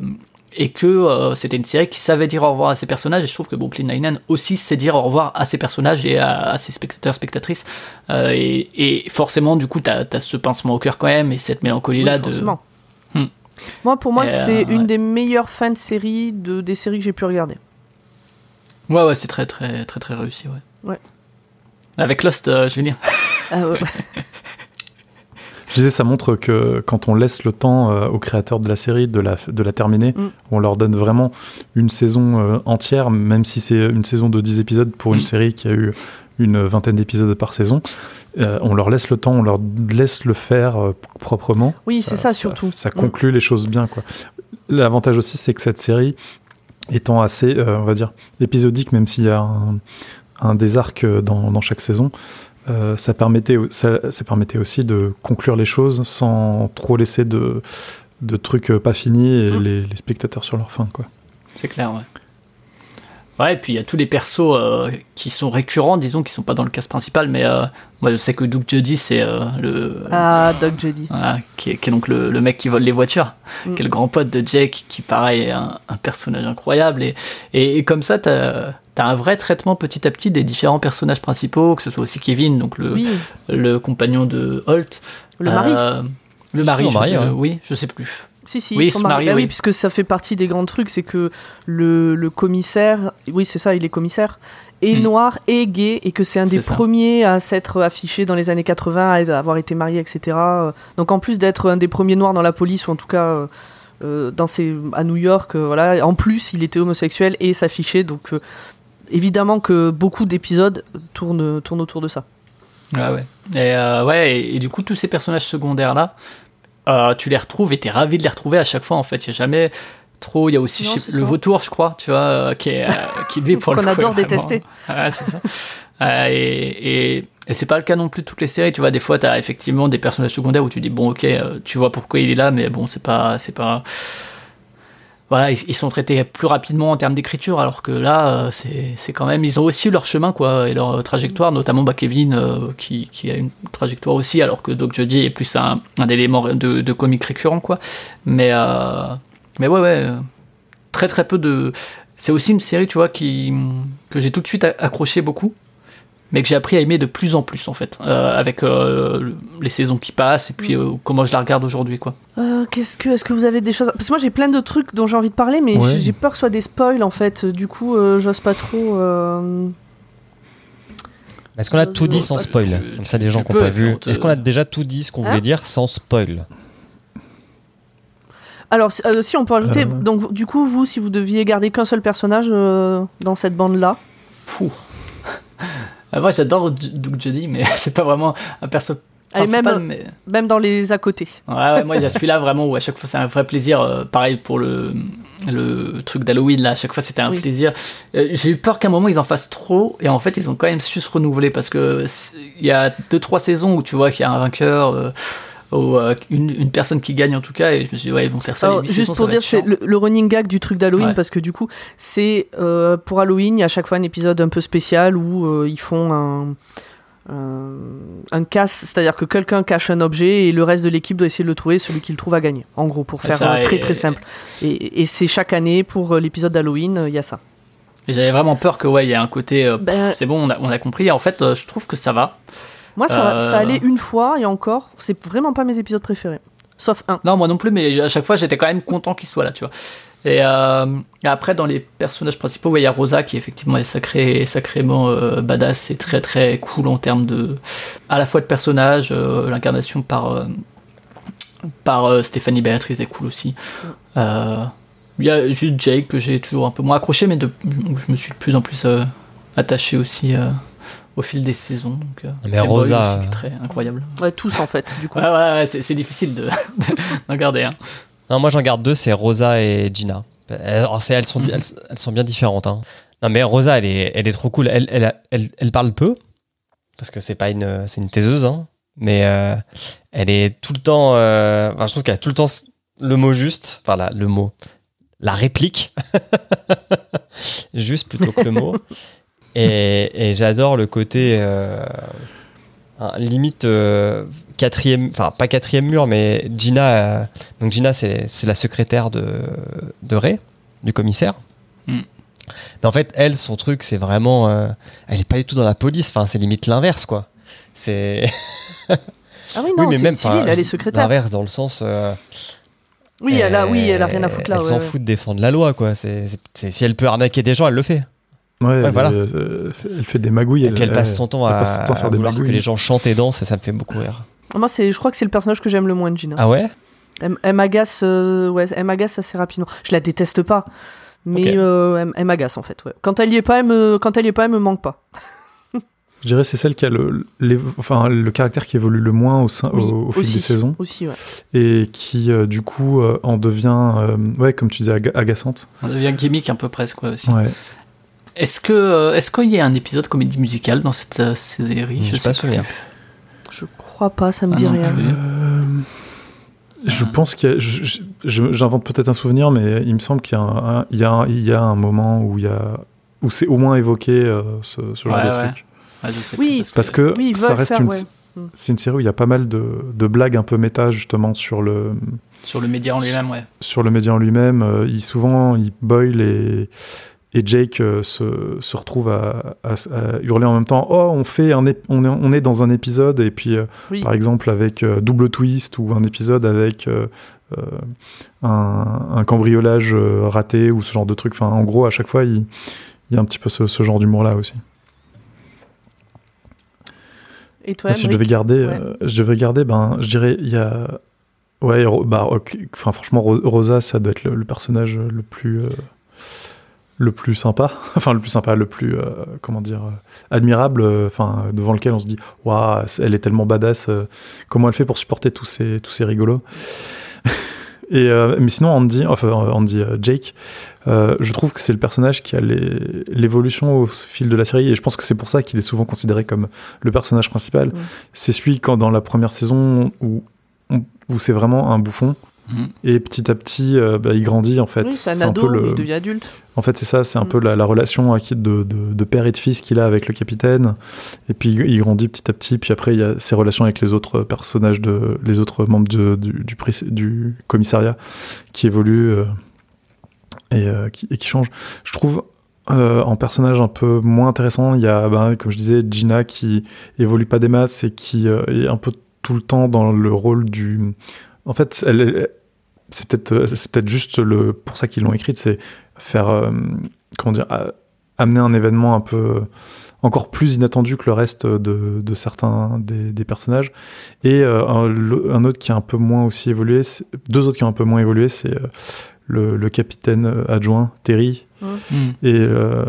Speaker 3: et que c'était une série qui savait dire au revoir à ses personnages et je trouve que Brooklyn Nine-Nine aussi sait dire au revoir à ses personnages et à, à ses spectateurs spectatrices et, et forcément du coup t'as as ce pincement au cœur quand même et cette mélancolie là
Speaker 2: Oui,
Speaker 3: de
Speaker 2: forcément. Moi, pour moi,
Speaker 3: Et, euh,
Speaker 2: c'est une des meilleures fins de série de, des séries que j'ai pu regarder.
Speaker 3: ouais ouais c'est très très très très réussi ouais
Speaker 2: Ouais.
Speaker 3: avec Lost euh, je veux dire
Speaker 2: Ah, ouais.
Speaker 1: Je disais, ça montre que quand on laisse le temps euh, aux créateurs de la série de la, de la terminer,
Speaker 2: Mm.
Speaker 1: on leur donne vraiment une saison euh, entière, même si c'est une saison de 10 épisodes pour une
Speaker 3: Mm.
Speaker 1: série qui a eu une vingtaine d'épisodes par saison. Euh, on leur laisse le temps, on leur laisse le faire euh, proprement.
Speaker 2: Oui, c'est ça, surtout.
Speaker 1: Ça,
Speaker 2: Mm.
Speaker 1: conclut les choses bien. quoi. L'avantage aussi, c'est que cette série, étant assez, euh, on va dire, épisodique, même s'il y a un, un des arcs dans, dans chaque saison, euh, ça, permettait, ça, ça permettait aussi de conclure les choses sans trop laisser de, de trucs pas finis et
Speaker 2: Mm.
Speaker 1: les, les spectateurs sur leur fin. Quoi.
Speaker 3: c'est clair ouais Ouais, et puis il y a tous les persos euh, qui sont récurrents, disons, qui sont pas dans le cast principal, mais euh, moi je sais que Doug Jody, c'est euh, le.
Speaker 2: Ah, Doug Jedi.
Speaker 3: Voilà, qui, est, qui est donc le, le mec qui vole les voitures,
Speaker 2: Mm.
Speaker 3: qui est le grand pote de Jake, qui pareil est un, un personnage incroyable. Et, et, et comme ça, t'as as un vrai traitement petit à petit des différents personnages principaux, que ce soit aussi Kevin, donc le,
Speaker 2: Oui,
Speaker 3: le compagnon de Holt.
Speaker 2: le mari.
Speaker 3: Le mari, je sais-
Speaker 4: ouais.
Speaker 3: oui, je sais plus.
Speaker 2: Si, si,
Speaker 3: Oui,
Speaker 2: ils sont mariés. Bah oui,
Speaker 3: oui.
Speaker 2: puisque ça fait partie des grands trucs, c'est que le, le commissaire, oui, c'est ça, il est commissaire, est
Speaker 3: Mm.
Speaker 2: noir et gay, et que c'est un des
Speaker 3: ça.
Speaker 2: premiers à s'être affiché dans les années 80, à avoir été marié, etc. Donc en plus d'être un des premiers noirs dans la police, ou en tout cas euh, euh, dans ses, à New York, euh, voilà, en plus il était homosexuel et s'affichait, donc euh, évidemment que beaucoup d'épisodes tournent, tournent autour de ça.
Speaker 3: Ouais, ouais. Et, ouais, et, et du coup, tous ces personnages secondaires-là, euh, tu les retrouves et t'es ravi de les retrouver à chaque fois, en fait. Il n'y a jamais trop. Il y a aussi
Speaker 2: Non,
Speaker 3: sais- le vautour, je crois, tu vois, euh, qui, est, euh, qui lui, pour le
Speaker 2: Qu'on
Speaker 3: coup,
Speaker 2: adore
Speaker 3: vraiment-
Speaker 2: détester.
Speaker 3: Ouais, c'est ça. Euh, et et, et c'est pas le cas non plus de toutes les séries. Tu vois, des fois, t'as effectivement des personnages secondaires où tu dis, bon, ok, tu vois pourquoi il est là, mais bon, c'est pas. c'est pas voilà, ils, sont traités plus rapidement en termes d'écriture, alors que là, euh, c'est quand même, ils ont aussi leur chemin, quoi, et leur euh, trajectoire, notamment bah, Kevin, euh, qui, a une trajectoire aussi, alors que Doc Jody est plus un, élément de, comique récurrent, quoi. Mais, euh, mais ouais, ouais, très très peu de. C'est aussi une série, tu vois, qui, que j'ai tout de suite accroché beaucoup, mais que j'ai appris à aimer de plus en plus, en fait, euh, avec euh, le- les saisons qui passent, et puis euh, comment je la regarde aujourd'hui, quoi.
Speaker 2: Euh, Qu'est-ce que, est-ce que vous avez des choses Parce que moi j'ai plein de trucs dont j'ai envie de parler, mais
Speaker 1: Ouais.
Speaker 2: j'ai- peur que ce soit des spoils en fait. Du coup, euh, j'ose pas trop. euh,
Speaker 4: Est-ce qu'on a tout dit sans
Speaker 3: Tu-
Speaker 4: spoil Comme ça, les gens qui n'ont pas vu. Est-ce qu'on a déjà tout dit ce qu'on
Speaker 2: Hein
Speaker 4: voulait dire sans spoil
Speaker 2: Alors, si, euh, si, on peut ajouter.
Speaker 1: Euh.
Speaker 2: Donc, du coup, vous, si vous deviez garder qu'un seul personnage euh, dans cette bande-là,
Speaker 3: Fou. Ah, moi j'adore Doug Jody, mais c'est pas vraiment un perso
Speaker 2: Allez, même-
Speaker 3: mais...
Speaker 2: même dans les à côté.
Speaker 3: ouais, ouais, moi il y a celui-là vraiment où à chaque fois c'est un vrai plaisir. euh, pareil pour le, le truc d'Halloween, là, à chaque fois c'était un
Speaker 2: Oui.
Speaker 3: plaisir. Euh, J'ai eu peur qu'à un moment ils en fassent trop, et en fait ils ont quand même su se renouveler parce que il y a deux trois saisons où tu vois qu'il y a un vainqueur. euh, ou euh, une, une personne qui gagne en tout cas et je me suis dit ouais ils vont faire ça
Speaker 2: Alors, juste
Speaker 3: saisons,
Speaker 2: pour dire, c'est le, le running gag du truc d'Halloween
Speaker 3: Ouais.
Speaker 2: parce que du coup, c'est euh, pour Halloween, il y a à chaque fois un épisode un peu spécial où euh, ils font un. Un, un casse, c'est-à-dire que quelqu'un cache un objet et le reste de l'équipe doit essayer de le trouver, celui qui le trouve à gagner. En gros, pour
Speaker 3: C'est
Speaker 2: faire
Speaker 3: ça,
Speaker 2: très
Speaker 3: et-
Speaker 2: très simple. Et, et c'est chaque année pour euh, l'épisode d'Halloween, il y a ça.
Speaker 3: J'avais vraiment peur que ouais il y a un côté
Speaker 2: Ben,
Speaker 3: c'est bon on a, on a compris et en fait je trouve que ça va
Speaker 2: moi, ça,
Speaker 3: Euh.
Speaker 2: ça allait une fois et encore, c'est vraiment pas mes épisodes préférés. Sauf un.
Speaker 3: Non, moi non plus, mais à chaque fois, j'étais quand même content qu'il soit là, tu vois. Et, euh, et après, dans les personnages principaux, ouais, il y a Rosa qui effectivement est sacré, sacrément euh, badass et très très cool en termes de, à la fois de personnage, euh, l'incarnation par par Stéphanie Béatrice est cool aussi. Il y a juste Jake que j'ai toujours un peu moins accroché, mais de, je me suis de plus en plus attaché aussi au fil des saisons. Donc, euh,
Speaker 4: Mais Rosa,
Speaker 3: aussi, qui est
Speaker 4: euh,
Speaker 3: très incroyable.
Speaker 2: Ouais, tous en fait, du coup.
Speaker 3: Ouais, ouais, ouais, c'est c'est difficile de- d'en garder un.
Speaker 4: Non, moi j'en garde deux, c'est Rosa et Gina. Alors, c'est- elles, sont,
Speaker 3: Mhm.
Speaker 4: elles, elles sont bien différentes. hein. Non, mais Rosa, elle est, elle est trop cool. Elle, elle, elle, elle parle peu, parce que c'est pas une, c'est une taiseuse, hein. mais euh, elle est tout le temps. euh, enfin, je trouve qu'elle a tout le temps le mot juste, enfin la- le mot, la réplique, juste plutôt que le mot. Et, et j'adore le côté euh, limite euh, quatrième, enfin pas quatrième mur, mais Gina. euh, donc Gina, c'est la secrétaire de, de Ray, du commissaire.
Speaker 3: Hmm.
Speaker 4: Mais en fait, elle, son truc, c'est vraiment, euh, elle est pas du tout dans la police. Enfin, c'est limite l'inverse, quoi. C'est
Speaker 2: Ah oui, non, une civile,
Speaker 4: enfin,
Speaker 2: elle est secrétaire.
Speaker 4: L'inverse dans le sens. euh,
Speaker 2: Oui, elle a, oui, elle a rien à foutre là.
Speaker 4: Elle s'en
Speaker 2: ouais.
Speaker 4: fout de défendre la loi, quoi. C'est- si elle peut arnaquer des gens, elle le fait.
Speaker 1: Ouais, elle,
Speaker 4: voilà.
Speaker 1: euh, elle fait des magouilles.
Speaker 4: Et elle passe son temps
Speaker 1: elle
Speaker 4: à,
Speaker 1: passe son temps à faire
Speaker 4: à
Speaker 1: des
Speaker 4: vouloir que
Speaker 1: magouilles.
Speaker 4: les gens chantent et dansent, et ça me fait beaucoup rire.
Speaker 2: Moi, c'est, je crois que c'est le personnage que j'aime le moins de Gina.
Speaker 4: Ah ouais?
Speaker 2: Elle, elle m'agace, euh, ouais, elle m'agace assez rapidement. Je la déteste pas, mais euh, elle, elle m'agace en fait. Ouais. Quand elle y est pas, elle me, quand elle y est pas, elle me manque pas.
Speaker 1: Je dirais c'est celle qui a le, les- enfin, le caractère qui évolue le moins au, sein,
Speaker 2: Oui,
Speaker 1: au, au fil
Speaker 2: aussi,
Speaker 1: des saisons
Speaker 2: Aussi, ouais.
Speaker 1: et qui euh, du coup euh, en devient, euh, ouais, comme tu disais, aga- agaçante.
Speaker 3: On devient gimmick un peu presque quoi, aussi.
Speaker 1: Ouais.
Speaker 3: Est-ce que euh, est-ce qu'il y a un épisode comédie musicale dans cette euh, série?
Speaker 4: Je sais pas souvenir.
Speaker 2: Je crois pas, ça me
Speaker 3: Ah
Speaker 2: dit
Speaker 3: non
Speaker 2: rien.
Speaker 1: Euh, je pense qu'il y a, je- je- je- j'invente peut-être un souvenir, mais il me semble qu'il y a un, un- il y a un, il y a un moment où il y a, où c'est au moins évoqué euh, ce, ce genre
Speaker 3: Ouais,
Speaker 1: de
Speaker 3: ouais.
Speaker 1: truc.
Speaker 3: Ouais, je sais
Speaker 2: Oui,
Speaker 3: plus,
Speaker 1: Parce que
Speaker 2: Oui,
Speaker 1: ça reste
Speaker 2: faire,
Speaker 1: une,
Speaker 2: ouais.
Speaker 1: c'est une série où il y a pas mal de, de blagues un peu méta justement sur le,
Speaker 3: sur le média en lui-même, ouais.
Speaker 1: sur le média en lui-même. Euh, il, souvent, il, Boyle et, et Jake euh, se, se retrouvent à, à- à hurler en même temps Oh, on, fait un on, est, on est dans un épisode, et puis euh,
Speaker 2: Oui.
Speaker 1: par exemple avec euh, Double Twist ou un épisode avec un, un cambriolage raté ou ce genre de truc. Enfin, en gros, à chaque fois, il, il y a un petit peu ce, ce genre d'humour-là aussi.
Speaker 2: Et toi,
Speaker 1: Ah, si je devais garder,
Speaker 2: Ouais.
Speaker 1: je devais garder, ben, je dirais, il y a, ouais, bah, enfin, franchement, Ro- Rosa, ça doit être le, le personnage le plus, euh, le plus sympa, enfin le plus sympa, le plus euh, comment dire euh, admirable, euh, enfin devant lequel on se dit waouh, elle est tellement badass, euh, comment elle fait pour supporter tous ces tous ces rigolos? Et euh, mais sinon Andy, enfin Andy Jake, euh, je trouve que c'est le personnage qui a les- l'évolution au fil de la série et je pense que c'est pour ça qu'il est souvent considéré comme le personnage principal. C'est celui quand dans la première saison où où c'est vraiment un bouffon Et petit à petit euh, bah, il grandit en fait.
Speaker 2: Oui, c'est un
Speaker 1: un peu le-
Speaker 2: il devient adulte.
Speaker 1: en fait, c'est ça, c'est un
Speaker 2: Mm.
Speaker 1: peu la, la relation à qui- de, de- de père et de fils qu'il a avec le capitaine. Et puis il grandit petit à petit. Puis après, il y a ses relations avec les autres personnages, de, les autres membres de- du, du, commissariat qui évoluent euh, et, euh, qui, et qui changent. Je trouve en personnage un peu moins intéressant, il y a, ben, comme je disais, Gina qui évolue pas des masses et qui est un peu tout le temps dans le rôle du. En fait, elle, c'est peut-être c'est peut-être juste le pour ça qu'ils l'ont écrite, c'est faire euh, comment dire amener un événement un peu encore plus inattendu que le reste de, de certains des, des personnages. Et euh, un, le- un autre qui a un peu moins aussi évolué deux autres qui ont un peu moins évolué c'est euh, le, le capitaine adjoint Terry et euh,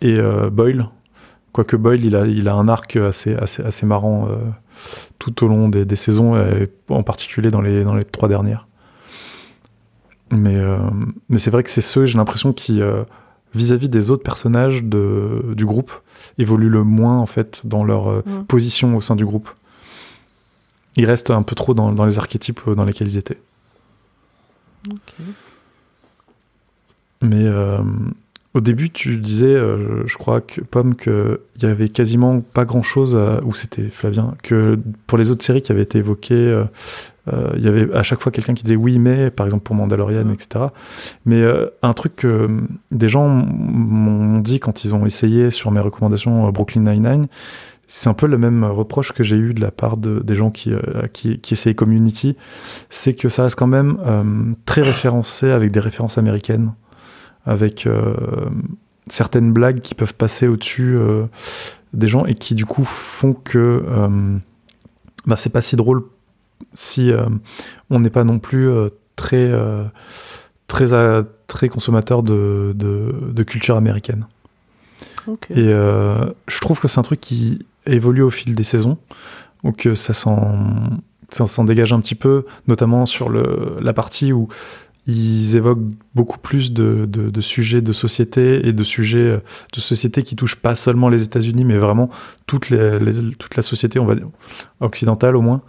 Speaker 1: et Boyle. Quoique Boyle il a il a un arc assez assez assez marrant tout au long des, des saisons et en particulier dans les dans les trois dernières mais, euh, mais c'est vrai que c'est ceux, j'ai l'impression, qui, euh, vis-à-vis des autres personnages de, du groupe, évoluent le moins, en fait, dans leur euh,
Speaker 2: Mm.
Speaker 1: position au sein du groupe. Ils restent un peu trop dans, dans les archétypes euh, dans lesquels ils étaient. Mais euh, au début, tu disais, euh, je crois que Pomme, qu'il y avait quasiment pas grand-chose, à- ou c'était Flavien, que pour les autres séries qui avaient été évoquées, euh, euh, il y avait à chaque fois quelqu'un qui disait oui, mais, par exemple pour Mandalorian,
Speaker 2: Mhm.
Speaker 1: etc. Mais euh, un truc que euh, des gens m'ont dit quand ils ont essayé sur mes recommandations euh, Brooklyn Nine-Nine, c'est un peu le même reproche que j'ai eu de la part de, des gens qui, euh, qui, qui essayaient Community, c'est que ça reste quand même euh, très référencé avec des références américaines, avec euh, certaines blagues qui peuvent passer au-dessus euh, des gens et qui du coup font que euh, bah, c'est pas si drôle si on n'est pas non plus très, très, très consommateur de, de, de culture américaine. Et euh, je trouve que c'est un truc qui évolue au fil des saisons, donc euh, ça s'en ça s'en dégage un petit peu, notamment sur le, la partie où ils évoquent beaucoup plus de, sujets de société et de sujets euh, de société qui touchent pas seulement les États-Unis, mais vraiment toute, la société, on va dire, occidentale au moins.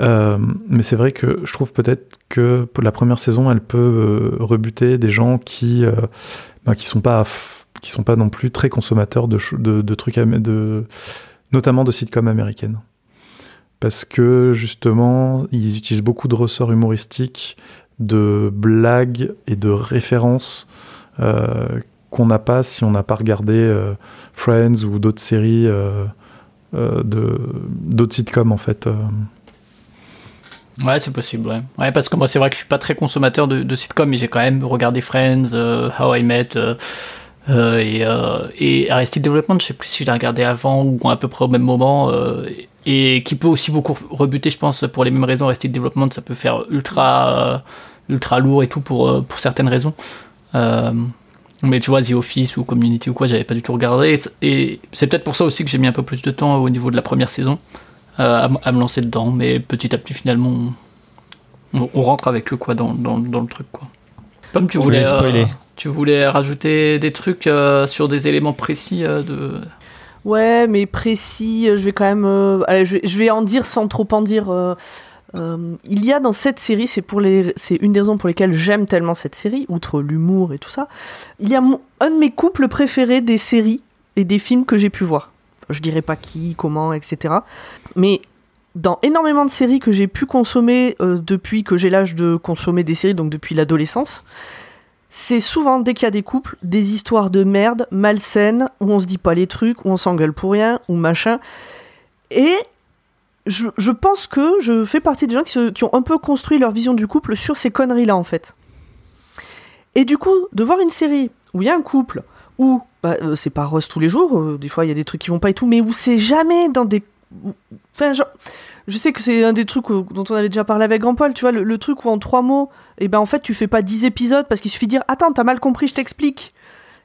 Speaker 1: Euh, mais c'est vrai que je trouve peut-être que la première saison, elle peut euh, rebuter des gens qui euh, ben, sont pas sont pas non plus très consommateurs de, de, trucs de notamment de sitcoms américaines parce que justement ils utilisent beaucoup de ressorts humoristiques de blagues et de références euh, qu'on n'a pas si on n'a pas regardé euh, Friends ou d'autres séries euh, d'autres sitcoms en fait.
Speaker 3: Ouais, c'est possible, ouais. Ouais, parce que moi, c'est vrai que je suis pas très consommateur de, de sitcoms, mais j'ai quand même regardé Friends, How I Met, euh, et, euh, et Arrested Development, je sais plus si je l'ai regardé avant ou à peu près au même moment, euh, et qui peut aussi beaucoup rebuter, je pense, pour les mêmes raisons. Arrested Development, ça peut faire ultra, euh, ultra lourd et tout pour, pour certaines raisons. Mais tu vois, The Office ou Community ou quoi, j'avais pas du tout regardé. Et c'est peut-être pour ça aussi que j'ai mis un peu plus de temps au niveau de la première saison à, me lancer dedans. Mais petit à petit, finalement, on, rentre avec eux quoi, dans, dans, dans le truc. Quoi. Comme tu voulais,
Speaker 4: spoiler.
Speaker 3: Tu voulais rajouter des trucs euh, sur des éléments précis euh, de.
Speaker 2: Ouais, mais précis, euh, je vais quand même. allez, je, vais, en dire sans trop en dire. il y a dans cette série, c'est pour les, c'est une des raisons pour lesquelles j'aime tellement cette série, outre l'humour et tout ça. Il y a un de mes couples préférés des séries et des films que j'ai pu voir. Je dirais pas qui, comment, etc. Mais dans énormément de séries que j'ai pu consommer depuis que j'ai l'âge de consommer des séries, donc depuis l'adolescence, c'est souvent, dès qu'il y a des couples, des histoires de merde, malsaines, où on se dit pas les trucs, où on s'engueule pour rien, ou machin. Et je, je pense que je fais partie des gens qui, se- qui ont un peu construit leur vision du couple sur ces conneries-là, en fait. Et du coup, de voir une série où il y a un couple, où bah, euh, c'est pas rose tous les jours, euh, des fois il y a des trucs qui vont pas et tout, mais où c'est jamais dans des. Je sais que c'est un des trucs euh, dont on avait déjà parlé avec Grand Paul, tu vois, le, truc où en trois mots, et ben en fait tu fais pas dix épisodes parce qu'il suffit de dire Attends, t'as mal compris, je t'explique.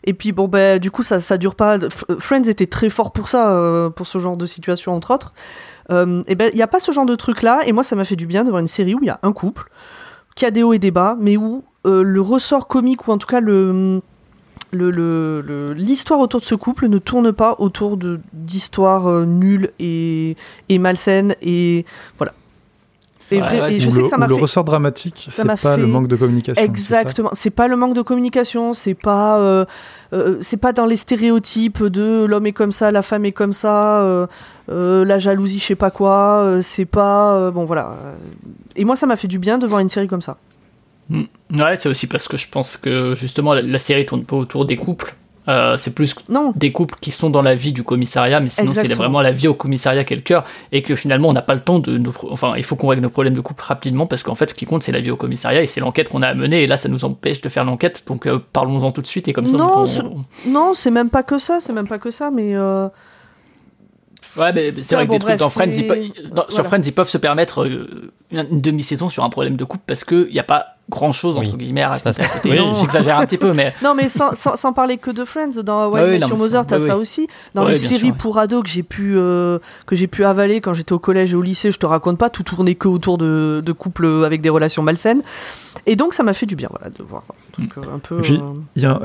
Speaker 2: Et puis bon ben du coup ça ça dure pas. F- Friends était très fort pour ça, euh, pour ce genre de situation entre autres. Euh, et ben il y a pas ce genre de truc là. Et moi ça m'a fait du bien de voir une série où il y a un couple qui a des hauts et des bas, mais où euh, le ressort comique ou en tout cas le le- le- le- l'histoire autour de ce couple ne tourne pas autour d'histoires euh, nulles et, et malsaines et voilà. Et,
Speaker 3: Ouais,
Speaker 2: vrai-
Speaker 3: ouais,
Speaker 2: et je sais
Speaker 1: le,
Speaker 2: que ça m'a
Speaker 1: le
Speaker 2: fait
Speaker 1: ressort dramatique, c'est pas
Speaker 2: fait-
Speaker 1: le manque de communication.
Speaker 2: Exactement. C'est pas le manque de communication, c'est pas, euh, euh, c'est pas dans les stéréotypes de l'homme est comme ça, la femme est comme ça, euh, la jalousie, je sais pas quoi. c'est pas, bon voilà. Et moi, ça m'a fait du bien de voir une série comme ça.
Speaker 3: Mm. Ouais, c'est aussi parce que je pense que justement la, la série tourne pas autour des couples. Euh, c'est plus
Speaker 2: Non.
Speaker 3: des couples qui sont dans la vie du commissariat, mais sinon c'est vraiment la vie au commissariat qui est le cœur, et que finalement on n'a pas le temps de nos, enfin il faut qu'on règle nos problèmes de couple rapidement parce qu'en fait ce qui compte c'est la vie au commissariat et c'est l'enquête qu'on a à mener et là ça nous empêche de faire l'enquête donc euh, parlons-en tout de suite et comme ça
Speaker 2: Non,
Speaker 3: on-
Speaker 2: Non, c'est même pas que ça, c'est même pas que ça, mais euh,
Speaker 3: Ouais, mais c'est vrai que
Speaker 2: bon,
Speaker 3: des trucs dans Friends, ils sur. Friends, ils peuvent se permettre une demi-saison sur un problème de couple parce qu'il n'y a pas grand chose, entre
Speaker 4: Oui.
Speaker 3: guillemets, à raconter côté.
Speaker 4: Oui.
Speaker 3: J'exagère un petit peu, mais
Speaker 2: non, mais sans, sans, sans parler que de Friends, dans Why
Speaker 3: Ah oui, ça-
Speaker 2: Mother, t'as ça aussi. Dans
Speaker 3: Ouais,
Speaker 2: les séries
Speaker 3: sûr.
Speaker 2: pour ados que j'ai pu euh, que j'ai pu avaler quand j'étais au collège et au lycée, je te raconte pas, tout tournait que autour de, de couples avec des relations malsaines. Et donc ça m'a fait du bien, voilà, de voir un truc euh, un peu.
Speaker 1: Et puis,
Speaker 2: euh,
Speaker 1: Il y a,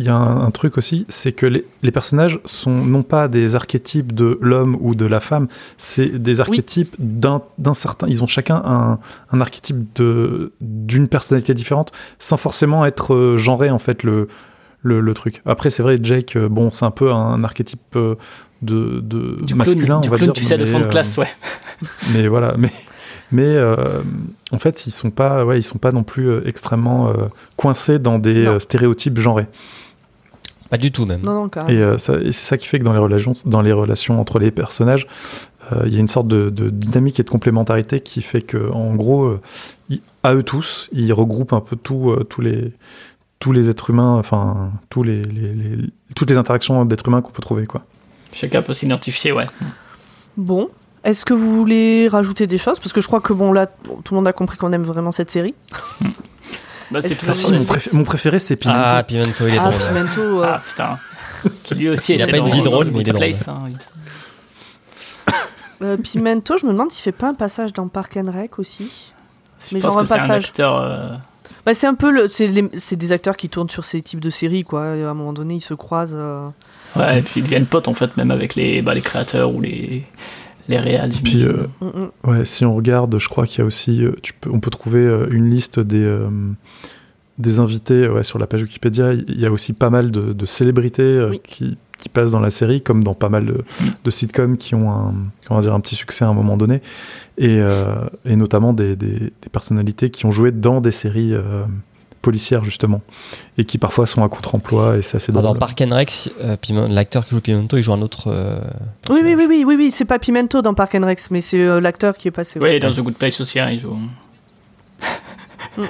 Speaker 1: y y un, truc aussi, c'est que les, les personnages sont non pas des archétypes de l'homme ou de la femme, c'est des archétypes d'un d'un certain. Ils ont chacun un, un archétype de d'une personnalité différente, sans forcément être euh, genré en fait le le, le truc. Après, c'est vrai, Jake, euh, bon, c'est un peu un archétype euh, de, de
Speaker 3: du
Speaker 1: masculin, on
Speaker 3: du
Speaker 1: va
Speaker 3: clown,
Speaker 1: dire.
Speaker 3: tu sais, de
Speaker 1: mais,
Speaker 3: fond de
Speaker 1: euh,
Speaker 3: classe, ouais.
Speaker 1: mais voilà, mais mais euh, en fait, ils sont pas, ouais, ils sont pas non plus euh, extrêmement euh, coincés dans des euh, stéréotypes genrés.
Speaker 4: Pas du tout même.
Speaker 2: Non, non, carrément.
Speaker 1: Et, euh, ça- et c'est ça qui fait que dans les relations, dans les relations entre les personnages, euh, il y a une sorte de, de dynamique et de complémentarité qui fait que, en gros, euh, ils- à eux tous, ils regroupent un peu tout, euh, tous les tous les êtres humains, enfin tous les, les- les- toutes les interactions d'êtres humains qu'on peut trouver, quoi.
Speaker 3: Chacun peut s'identifier, ouais.
Speaker 2: Bon. Est-ce que vous voulez rajouter des choses? Parce que je crois que bon là, tout le monde a compris qu'on aime vraiment cette série.
Speaker 3: Bah, c'est
Speaker 2: que-
Speaker 1: Ah si, mon, préfé- mon préféré, c'est Pimento.
Speaker 4: Ah, Pimento, il est
Speaker 2: Ah,
Speaker 4: drôle.
Speaker 2: Pimento. euh,
Speaker 3: Ah putain. Qui lui aussi
Speaker 4: Il a pas une vie drôle, mais il est drôle.
Speaker 3: Place, hein,
Speaker 2: euh, Pimento, je me demande s'il fait pas un passage dans Park and Rec aussi.
Speaker 3: Je
Speaker 2: Mais
Speaker 3: pense
Speaker 2: genre un
Speaker 3: que c'est un
Speaker 2: passage.
Speaker 3: acteur. euh,
Speaker 2: Bah, c'est un peu le, c'est, les- c'est des acteurs qui tournent sur ces types de séries quoi. Et à un moment donné, ils se croisent. euh.
Speaker 3: Ouais, et puis ils deviennent potes en fait, même avec les, bah, les créateurs ou les, les réals.
Speaker 1: Puis, euh,
Speaker 2: Mm, mm.
Speaker 1: Ouais, si on regarde, je crois qu'il y a aussi, euh, tu peux, on peut trouver euh, une liste des, euh, des invités ouais, sur la page Wikipédia. Il y a aussi pas mal de, de célébrités euh,
Speaker 2: Oui.
Speaker 1: qui, qui passent dans la série, comme dans pas mal de, de sitcoms qui ont un, comment dire, un petit succès à un moment donné, et, et notamment des, des- des personnalités qui ont joué dans des séries policières justement, et qui parfois sont à contre-emploi, et c'est assez
Speaker 4: Dans
Speaker 1: drôle.
Speaker 4: Park and Rec, euh, l'acteur qui joue Pimento, il joue un autre. euh,
Speaker 2: Oui, oui, oui, oui, oui, oui, c'est pas Pimento dans Park and Rec, mais c'est euh, l'acteur qui est passé.
Speaker 3: Oui, dans The Good Place aussi, hein, il joue.
Speaker 2: Mm.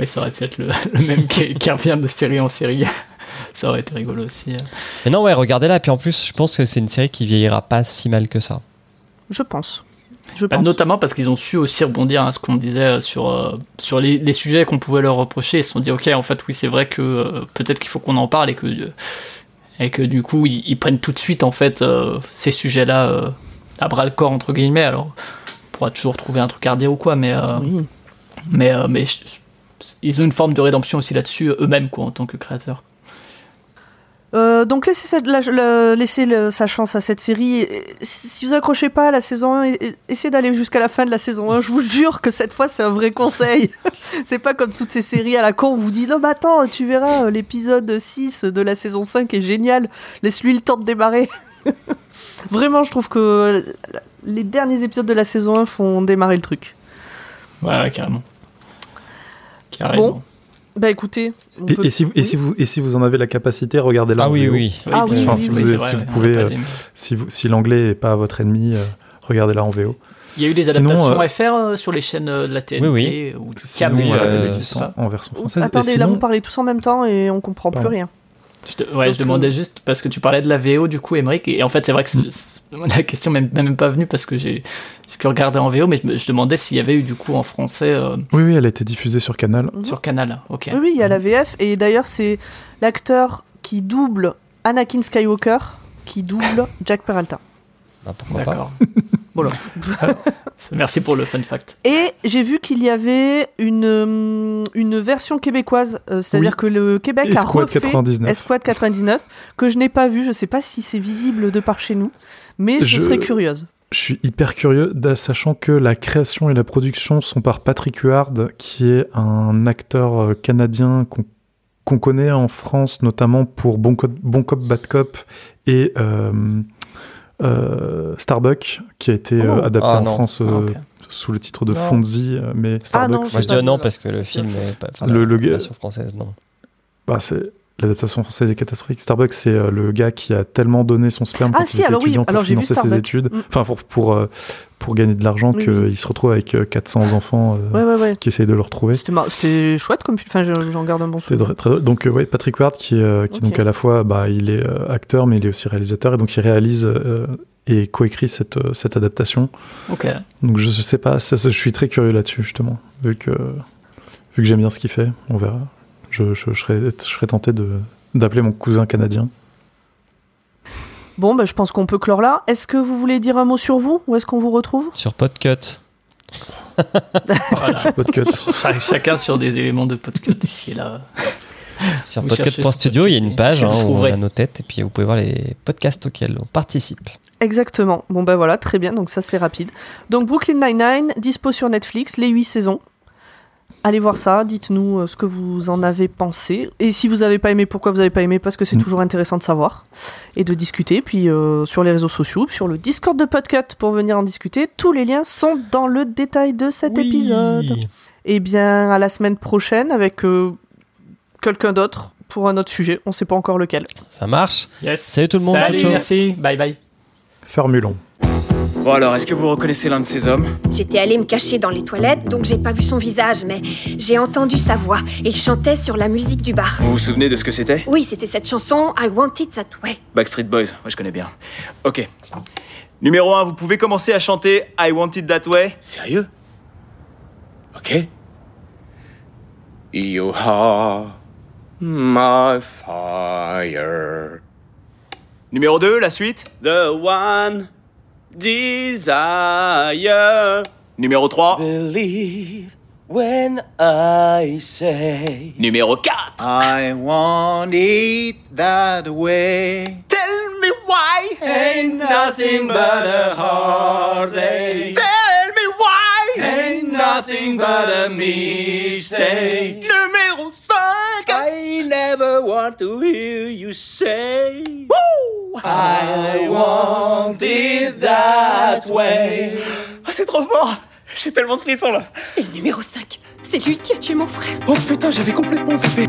Speaker 3: oui, ça aurait pu être le, le même qui, qui revient de série en série. ça aurait été rigolo aussi. euh.
Speaker 4: Mais non, ouais, regardez-la. Puis en plus, je pense que c'est une série qui vieillira pas si mal que ça.
Speaker 2: Je pense. Je
Speaker 3: Bah,
Speaker 2: pense.
Speaker 3: notamment parce qu'ils ont su aussi rebondir à ce qu'on disait euh, sur, euh, sur les, les sujets qu'on pouvait leur reprocher. Ils se sont dit, ok, en fait, oui, c'est vrai que euh, peut-être qu'il faut qu'on en parle et que, euh, et que du coup, ils, ils prennent tout de suite, en fait, ces sujets-là à bras le corps, entre guillemets. Alors, on pourra toujours trouver un truc à redire ou quoi, mais,
Speaker 2: Oui.
Speaker 3: mais, mais ils ont une forme de rédemption aussi là-dessus, eux-mêmes, quoi, en tant que créateurs.
Speaker 2: Euh, donc laissez, cette- la- le- laissez le- sa chance à cette série. Si vous accrochez pas à la saison 1, e- e- essayez d'aller jusqu'à la fin de la saison 1. Je vous jure que cette fois c'est un vrai conseil. c'est pas comme toutes ces séries à la con où vous dit non mais attends tu verras euh, l'épisode 6 de la saison 5 est génial. Laisse-lui le temps de démarrer. Vraiment je trouve que les derniers épisodes de la saison 1 font démarrer le truc.
Speaker 3: Ouais, carrément. Carrément.
Speaker 2: Bah écoutez.
Speaker 1: Et,
Speaker 2: peut-
Speaker 1: et si, vous- et,
Speaker 2: oui.
Speaker 1: si vous, et si vous en avez la capacité, regardez-la.
Speaker 4: Ah
Speaker 1: en
Speaker 4: oui,
Speaker 1: VO.
Speaker 4: oui.
Speaker 2: Ah oui, oui,
Speaker 1: si
Speaker 2: oui,
Speaker 1: vous- si
Speaker 3: vrai,
Speaker 1: vous pouvez, euh, Si, vous- si l'anglais n'est pas votre ennemi, euh, regardez-la en VO.
Speaker 3: Il y a eu des
Speaker 1: Sinon,
Speaker 3: adaptations
Speaker 1: euh,
Speaker 3: FR euh, sur les chaînes euh, de la TNT
Speaker 4: Oui,
Speaker 3: ou du
Speaker 1: Sinon,
Speaker 3: câble,
Speaker 4: oui,
Speaker 3: ça
Speaker 4: euh,
Speaker 1: en, en version française. Et
Speaker 2: Attendez, là
Speaker 1: sinon-
Speaker 2: vous parlez tous en même temps et on comprend plus
Speaker 1: Pardon.
Speaker 2: rien.
Speaker 3: Je, te- ouais,
Speaker 2: Donc,
Speaker 3: je demandais juste parce que tu parlais de la VO du coup, Emmerich, et en fait c'est vrai que c'est- la question n'est même, même pas venue parce que j'ai que regardé en VO, mais je, demandais s'il y avait eu du coup en français euh,
Speaker 1: Oui, oui, elle a été diffusée sur Canal.
Speaker 3: sur Canal. Ok.
Speaker 2: Oui, oui, il y a la VF. Et d'ailleurs, c'est l'acteur qui double Anakin Skywalker qui double Jack Peralta.
Speaker 4: Bah, pourquoi pas.
Speaker 3: D'accord.
Speaker 2: Voilà.
Speaker 3: Merci pour le fun fact.
Speaker 2: Et j'ai vu qu'il y avait une, hum, une version québécoise, euh, c'est-à-dire
Speaker 1: Oui.
Speaker 2: que le Québec a
Speaker 1: Escouade
Speaker 2: refait
Speaker 1: 99.
Speaker 2: Escouade 99, que je n'ai pas vu. Je sais pas si c'est visible de par chez nous, mais je,
Speaker 1: Je-
Speaker 2: serais curieuse.
Speaker 1: Je suis hyper curieux, sachant que la création et la production sont par Patrick Huard, qui est un acteur euh, canadien qu'on qu'on connaît en France, notamment pour Bon Cop, bon Cop Bad Cop et euh, euh, Starbuck, qui a été euh,
Speaker 2: Oh.
Speaker 1: adapté
Speaker 4: Ah,
Speaker 1: en
Speaker 4: non.
Speaker 1: France euh,
Speaker 3: Ah, ok.
Speaker 1: sous le titre de
Speaker 4: Non.
Speaker 1: Fonzie, euh, mais
Speaker 2: Ah, non,
Speaker 4: Moi je dis non parce que le film est pas. Enfin,
Speaker 1: Le-
Speaker 4: la
Speaker 1: le
Speaker 4: version française, non.
Speaker 1: bah, c'est l'adaptation française est catastrophique. Starbuck, c'est euh, le gars qui a tellement donné son sperme
Speaker 2: Ah,
Speaker 1: quand
Speaker 2: si,
Speaker 1: il était
Speaker 2: alors oui,
Speaker 1: étudiant pour
Speaker 2: alors
Speaker 1: financer ses études,
Speaker 2: Mm.
Speaker 1: enfin pour pour euh, pour gagner de l'argent,
Speaker 2: Oui,
Speaker 1: qu'il
Speaker 2: oui.
Speaker 1: se retrouve avec euh, 400 enfants euh,
Speaker 2: Ouais, ouais, ouais.
Speaker 1: qui essayent de le retrouver.
Speaker 2: C'était chouette comme film. Enfin, je- j'en garde un bon souvenir.
Speaker 1: très, très drôle. Donc, euh, ouais, Patrick Ward, qui, est, euh, qui donc à la fois, bah, il est euh, acteur, mais il est aussi réalisateur, et donc il réalise euh, et coécrit cette, cette adaptation.
Speaker 3: Ok.
Speaker 1: Donc, je, je sais pas, ça, ça, je suis très curieux là-dessus, justement, vu que, vu que j'aime bien ce qu'il fait, on verra. Je, je, je serais, je serais tenté d'appeler mon cousin canadien.
Speaker 2: Bon, bah, je pense qu'on peut clore là. Est-ce que vous voulez dire un mot sur vous? Où est-ce qu'on vous retrouve?
Speaker 4: Sur Podcut.
Speaker 3: Voilà.
Speaker 1: Podcut.
Speaker 3: Chacun sur des éléments de podcast ici et là.
Speaker 4: Sur podcut.studio, il y a une page hein, où on a nos têtes et puis vous pouvez voir les podcasts auxquels on participe.
Speaker 2: Exactement. Bon, bah voilà, très bien. Donc, ça, c'est rapide. Donc, Brooklyn Nine-Nine, dispo sur Netflix, les 8 saisons. Allez voir ça, dites-nous euh, ce que vous en avez pensé. Et si vous n'avez pas aimé, pourquoi vous n'avez pas aimé? Parce que c'est
Speaker 1: Mm.
Speaker 2: toujours intéressant de savoir et de discuter. Puis euh, sur les réseaux sociaux, sur le Discord de Podcut pour venir en discuter. Tous les liens sont dans le détail de cet épisode. Eh bien, à la semaine prochaine avec euh, quelqu'un d'autre pour un autre sujet. On ne sait pas encore lequel.
Speaker 4: Ça marche.
Speaker 3: Yes.
Speaker 4: Salut tout le monde,
Speaker 3: Salut,
Speaker 4: ciao, ciao.
Speaker 3: merci. Bye bye.
Speaker 1: Formulon.
Speaker 6: Bon alors, est-ce que vous reconnaissez l'un de ces hommes?
Speaker 8: J'étais allée me cacher dans les toilettes, donc j'ai pas vu son visage, mais j'ai entendu sa voix. Il chantait sur la musique du bar.
Speaker 6: Vous vous souvenez de ce que c'était?
Speaker 8: Oui, c'était cette chanson I Want It That Way.
Speaker 6: Backstreet Boys, ouais, je connais bien. Ok. Numéro 1, vous pouvez commencer à chanter I Want It That Way? Sérieux? Ok. You are my fire. Numéro 2, la suite? The one desire. Numéro 3
Speaker 9: Believe when I say
Speaker 6: Numéro 4
Speaker 9: I want it that way.
Speaker 6: Tell me why
Speaker 9: Ain't nothing but a heartache.
Speaker 6: Tell me why
Speaker 9: Ain't nothing but a mistake.
Speaker 6: Numéro 5
Speaker 9: I never want to hear you say
Speaker 6: Woo!
Speaker 9: I want it that way.
Speaker 6: Ah, c'est trop fort J'ai tellement de frissons là
Speaker 8: C'est le numéro 5. C'est lui qui a tué mon frère.
Speaker 6: Oh putain, j'avais complètement zappé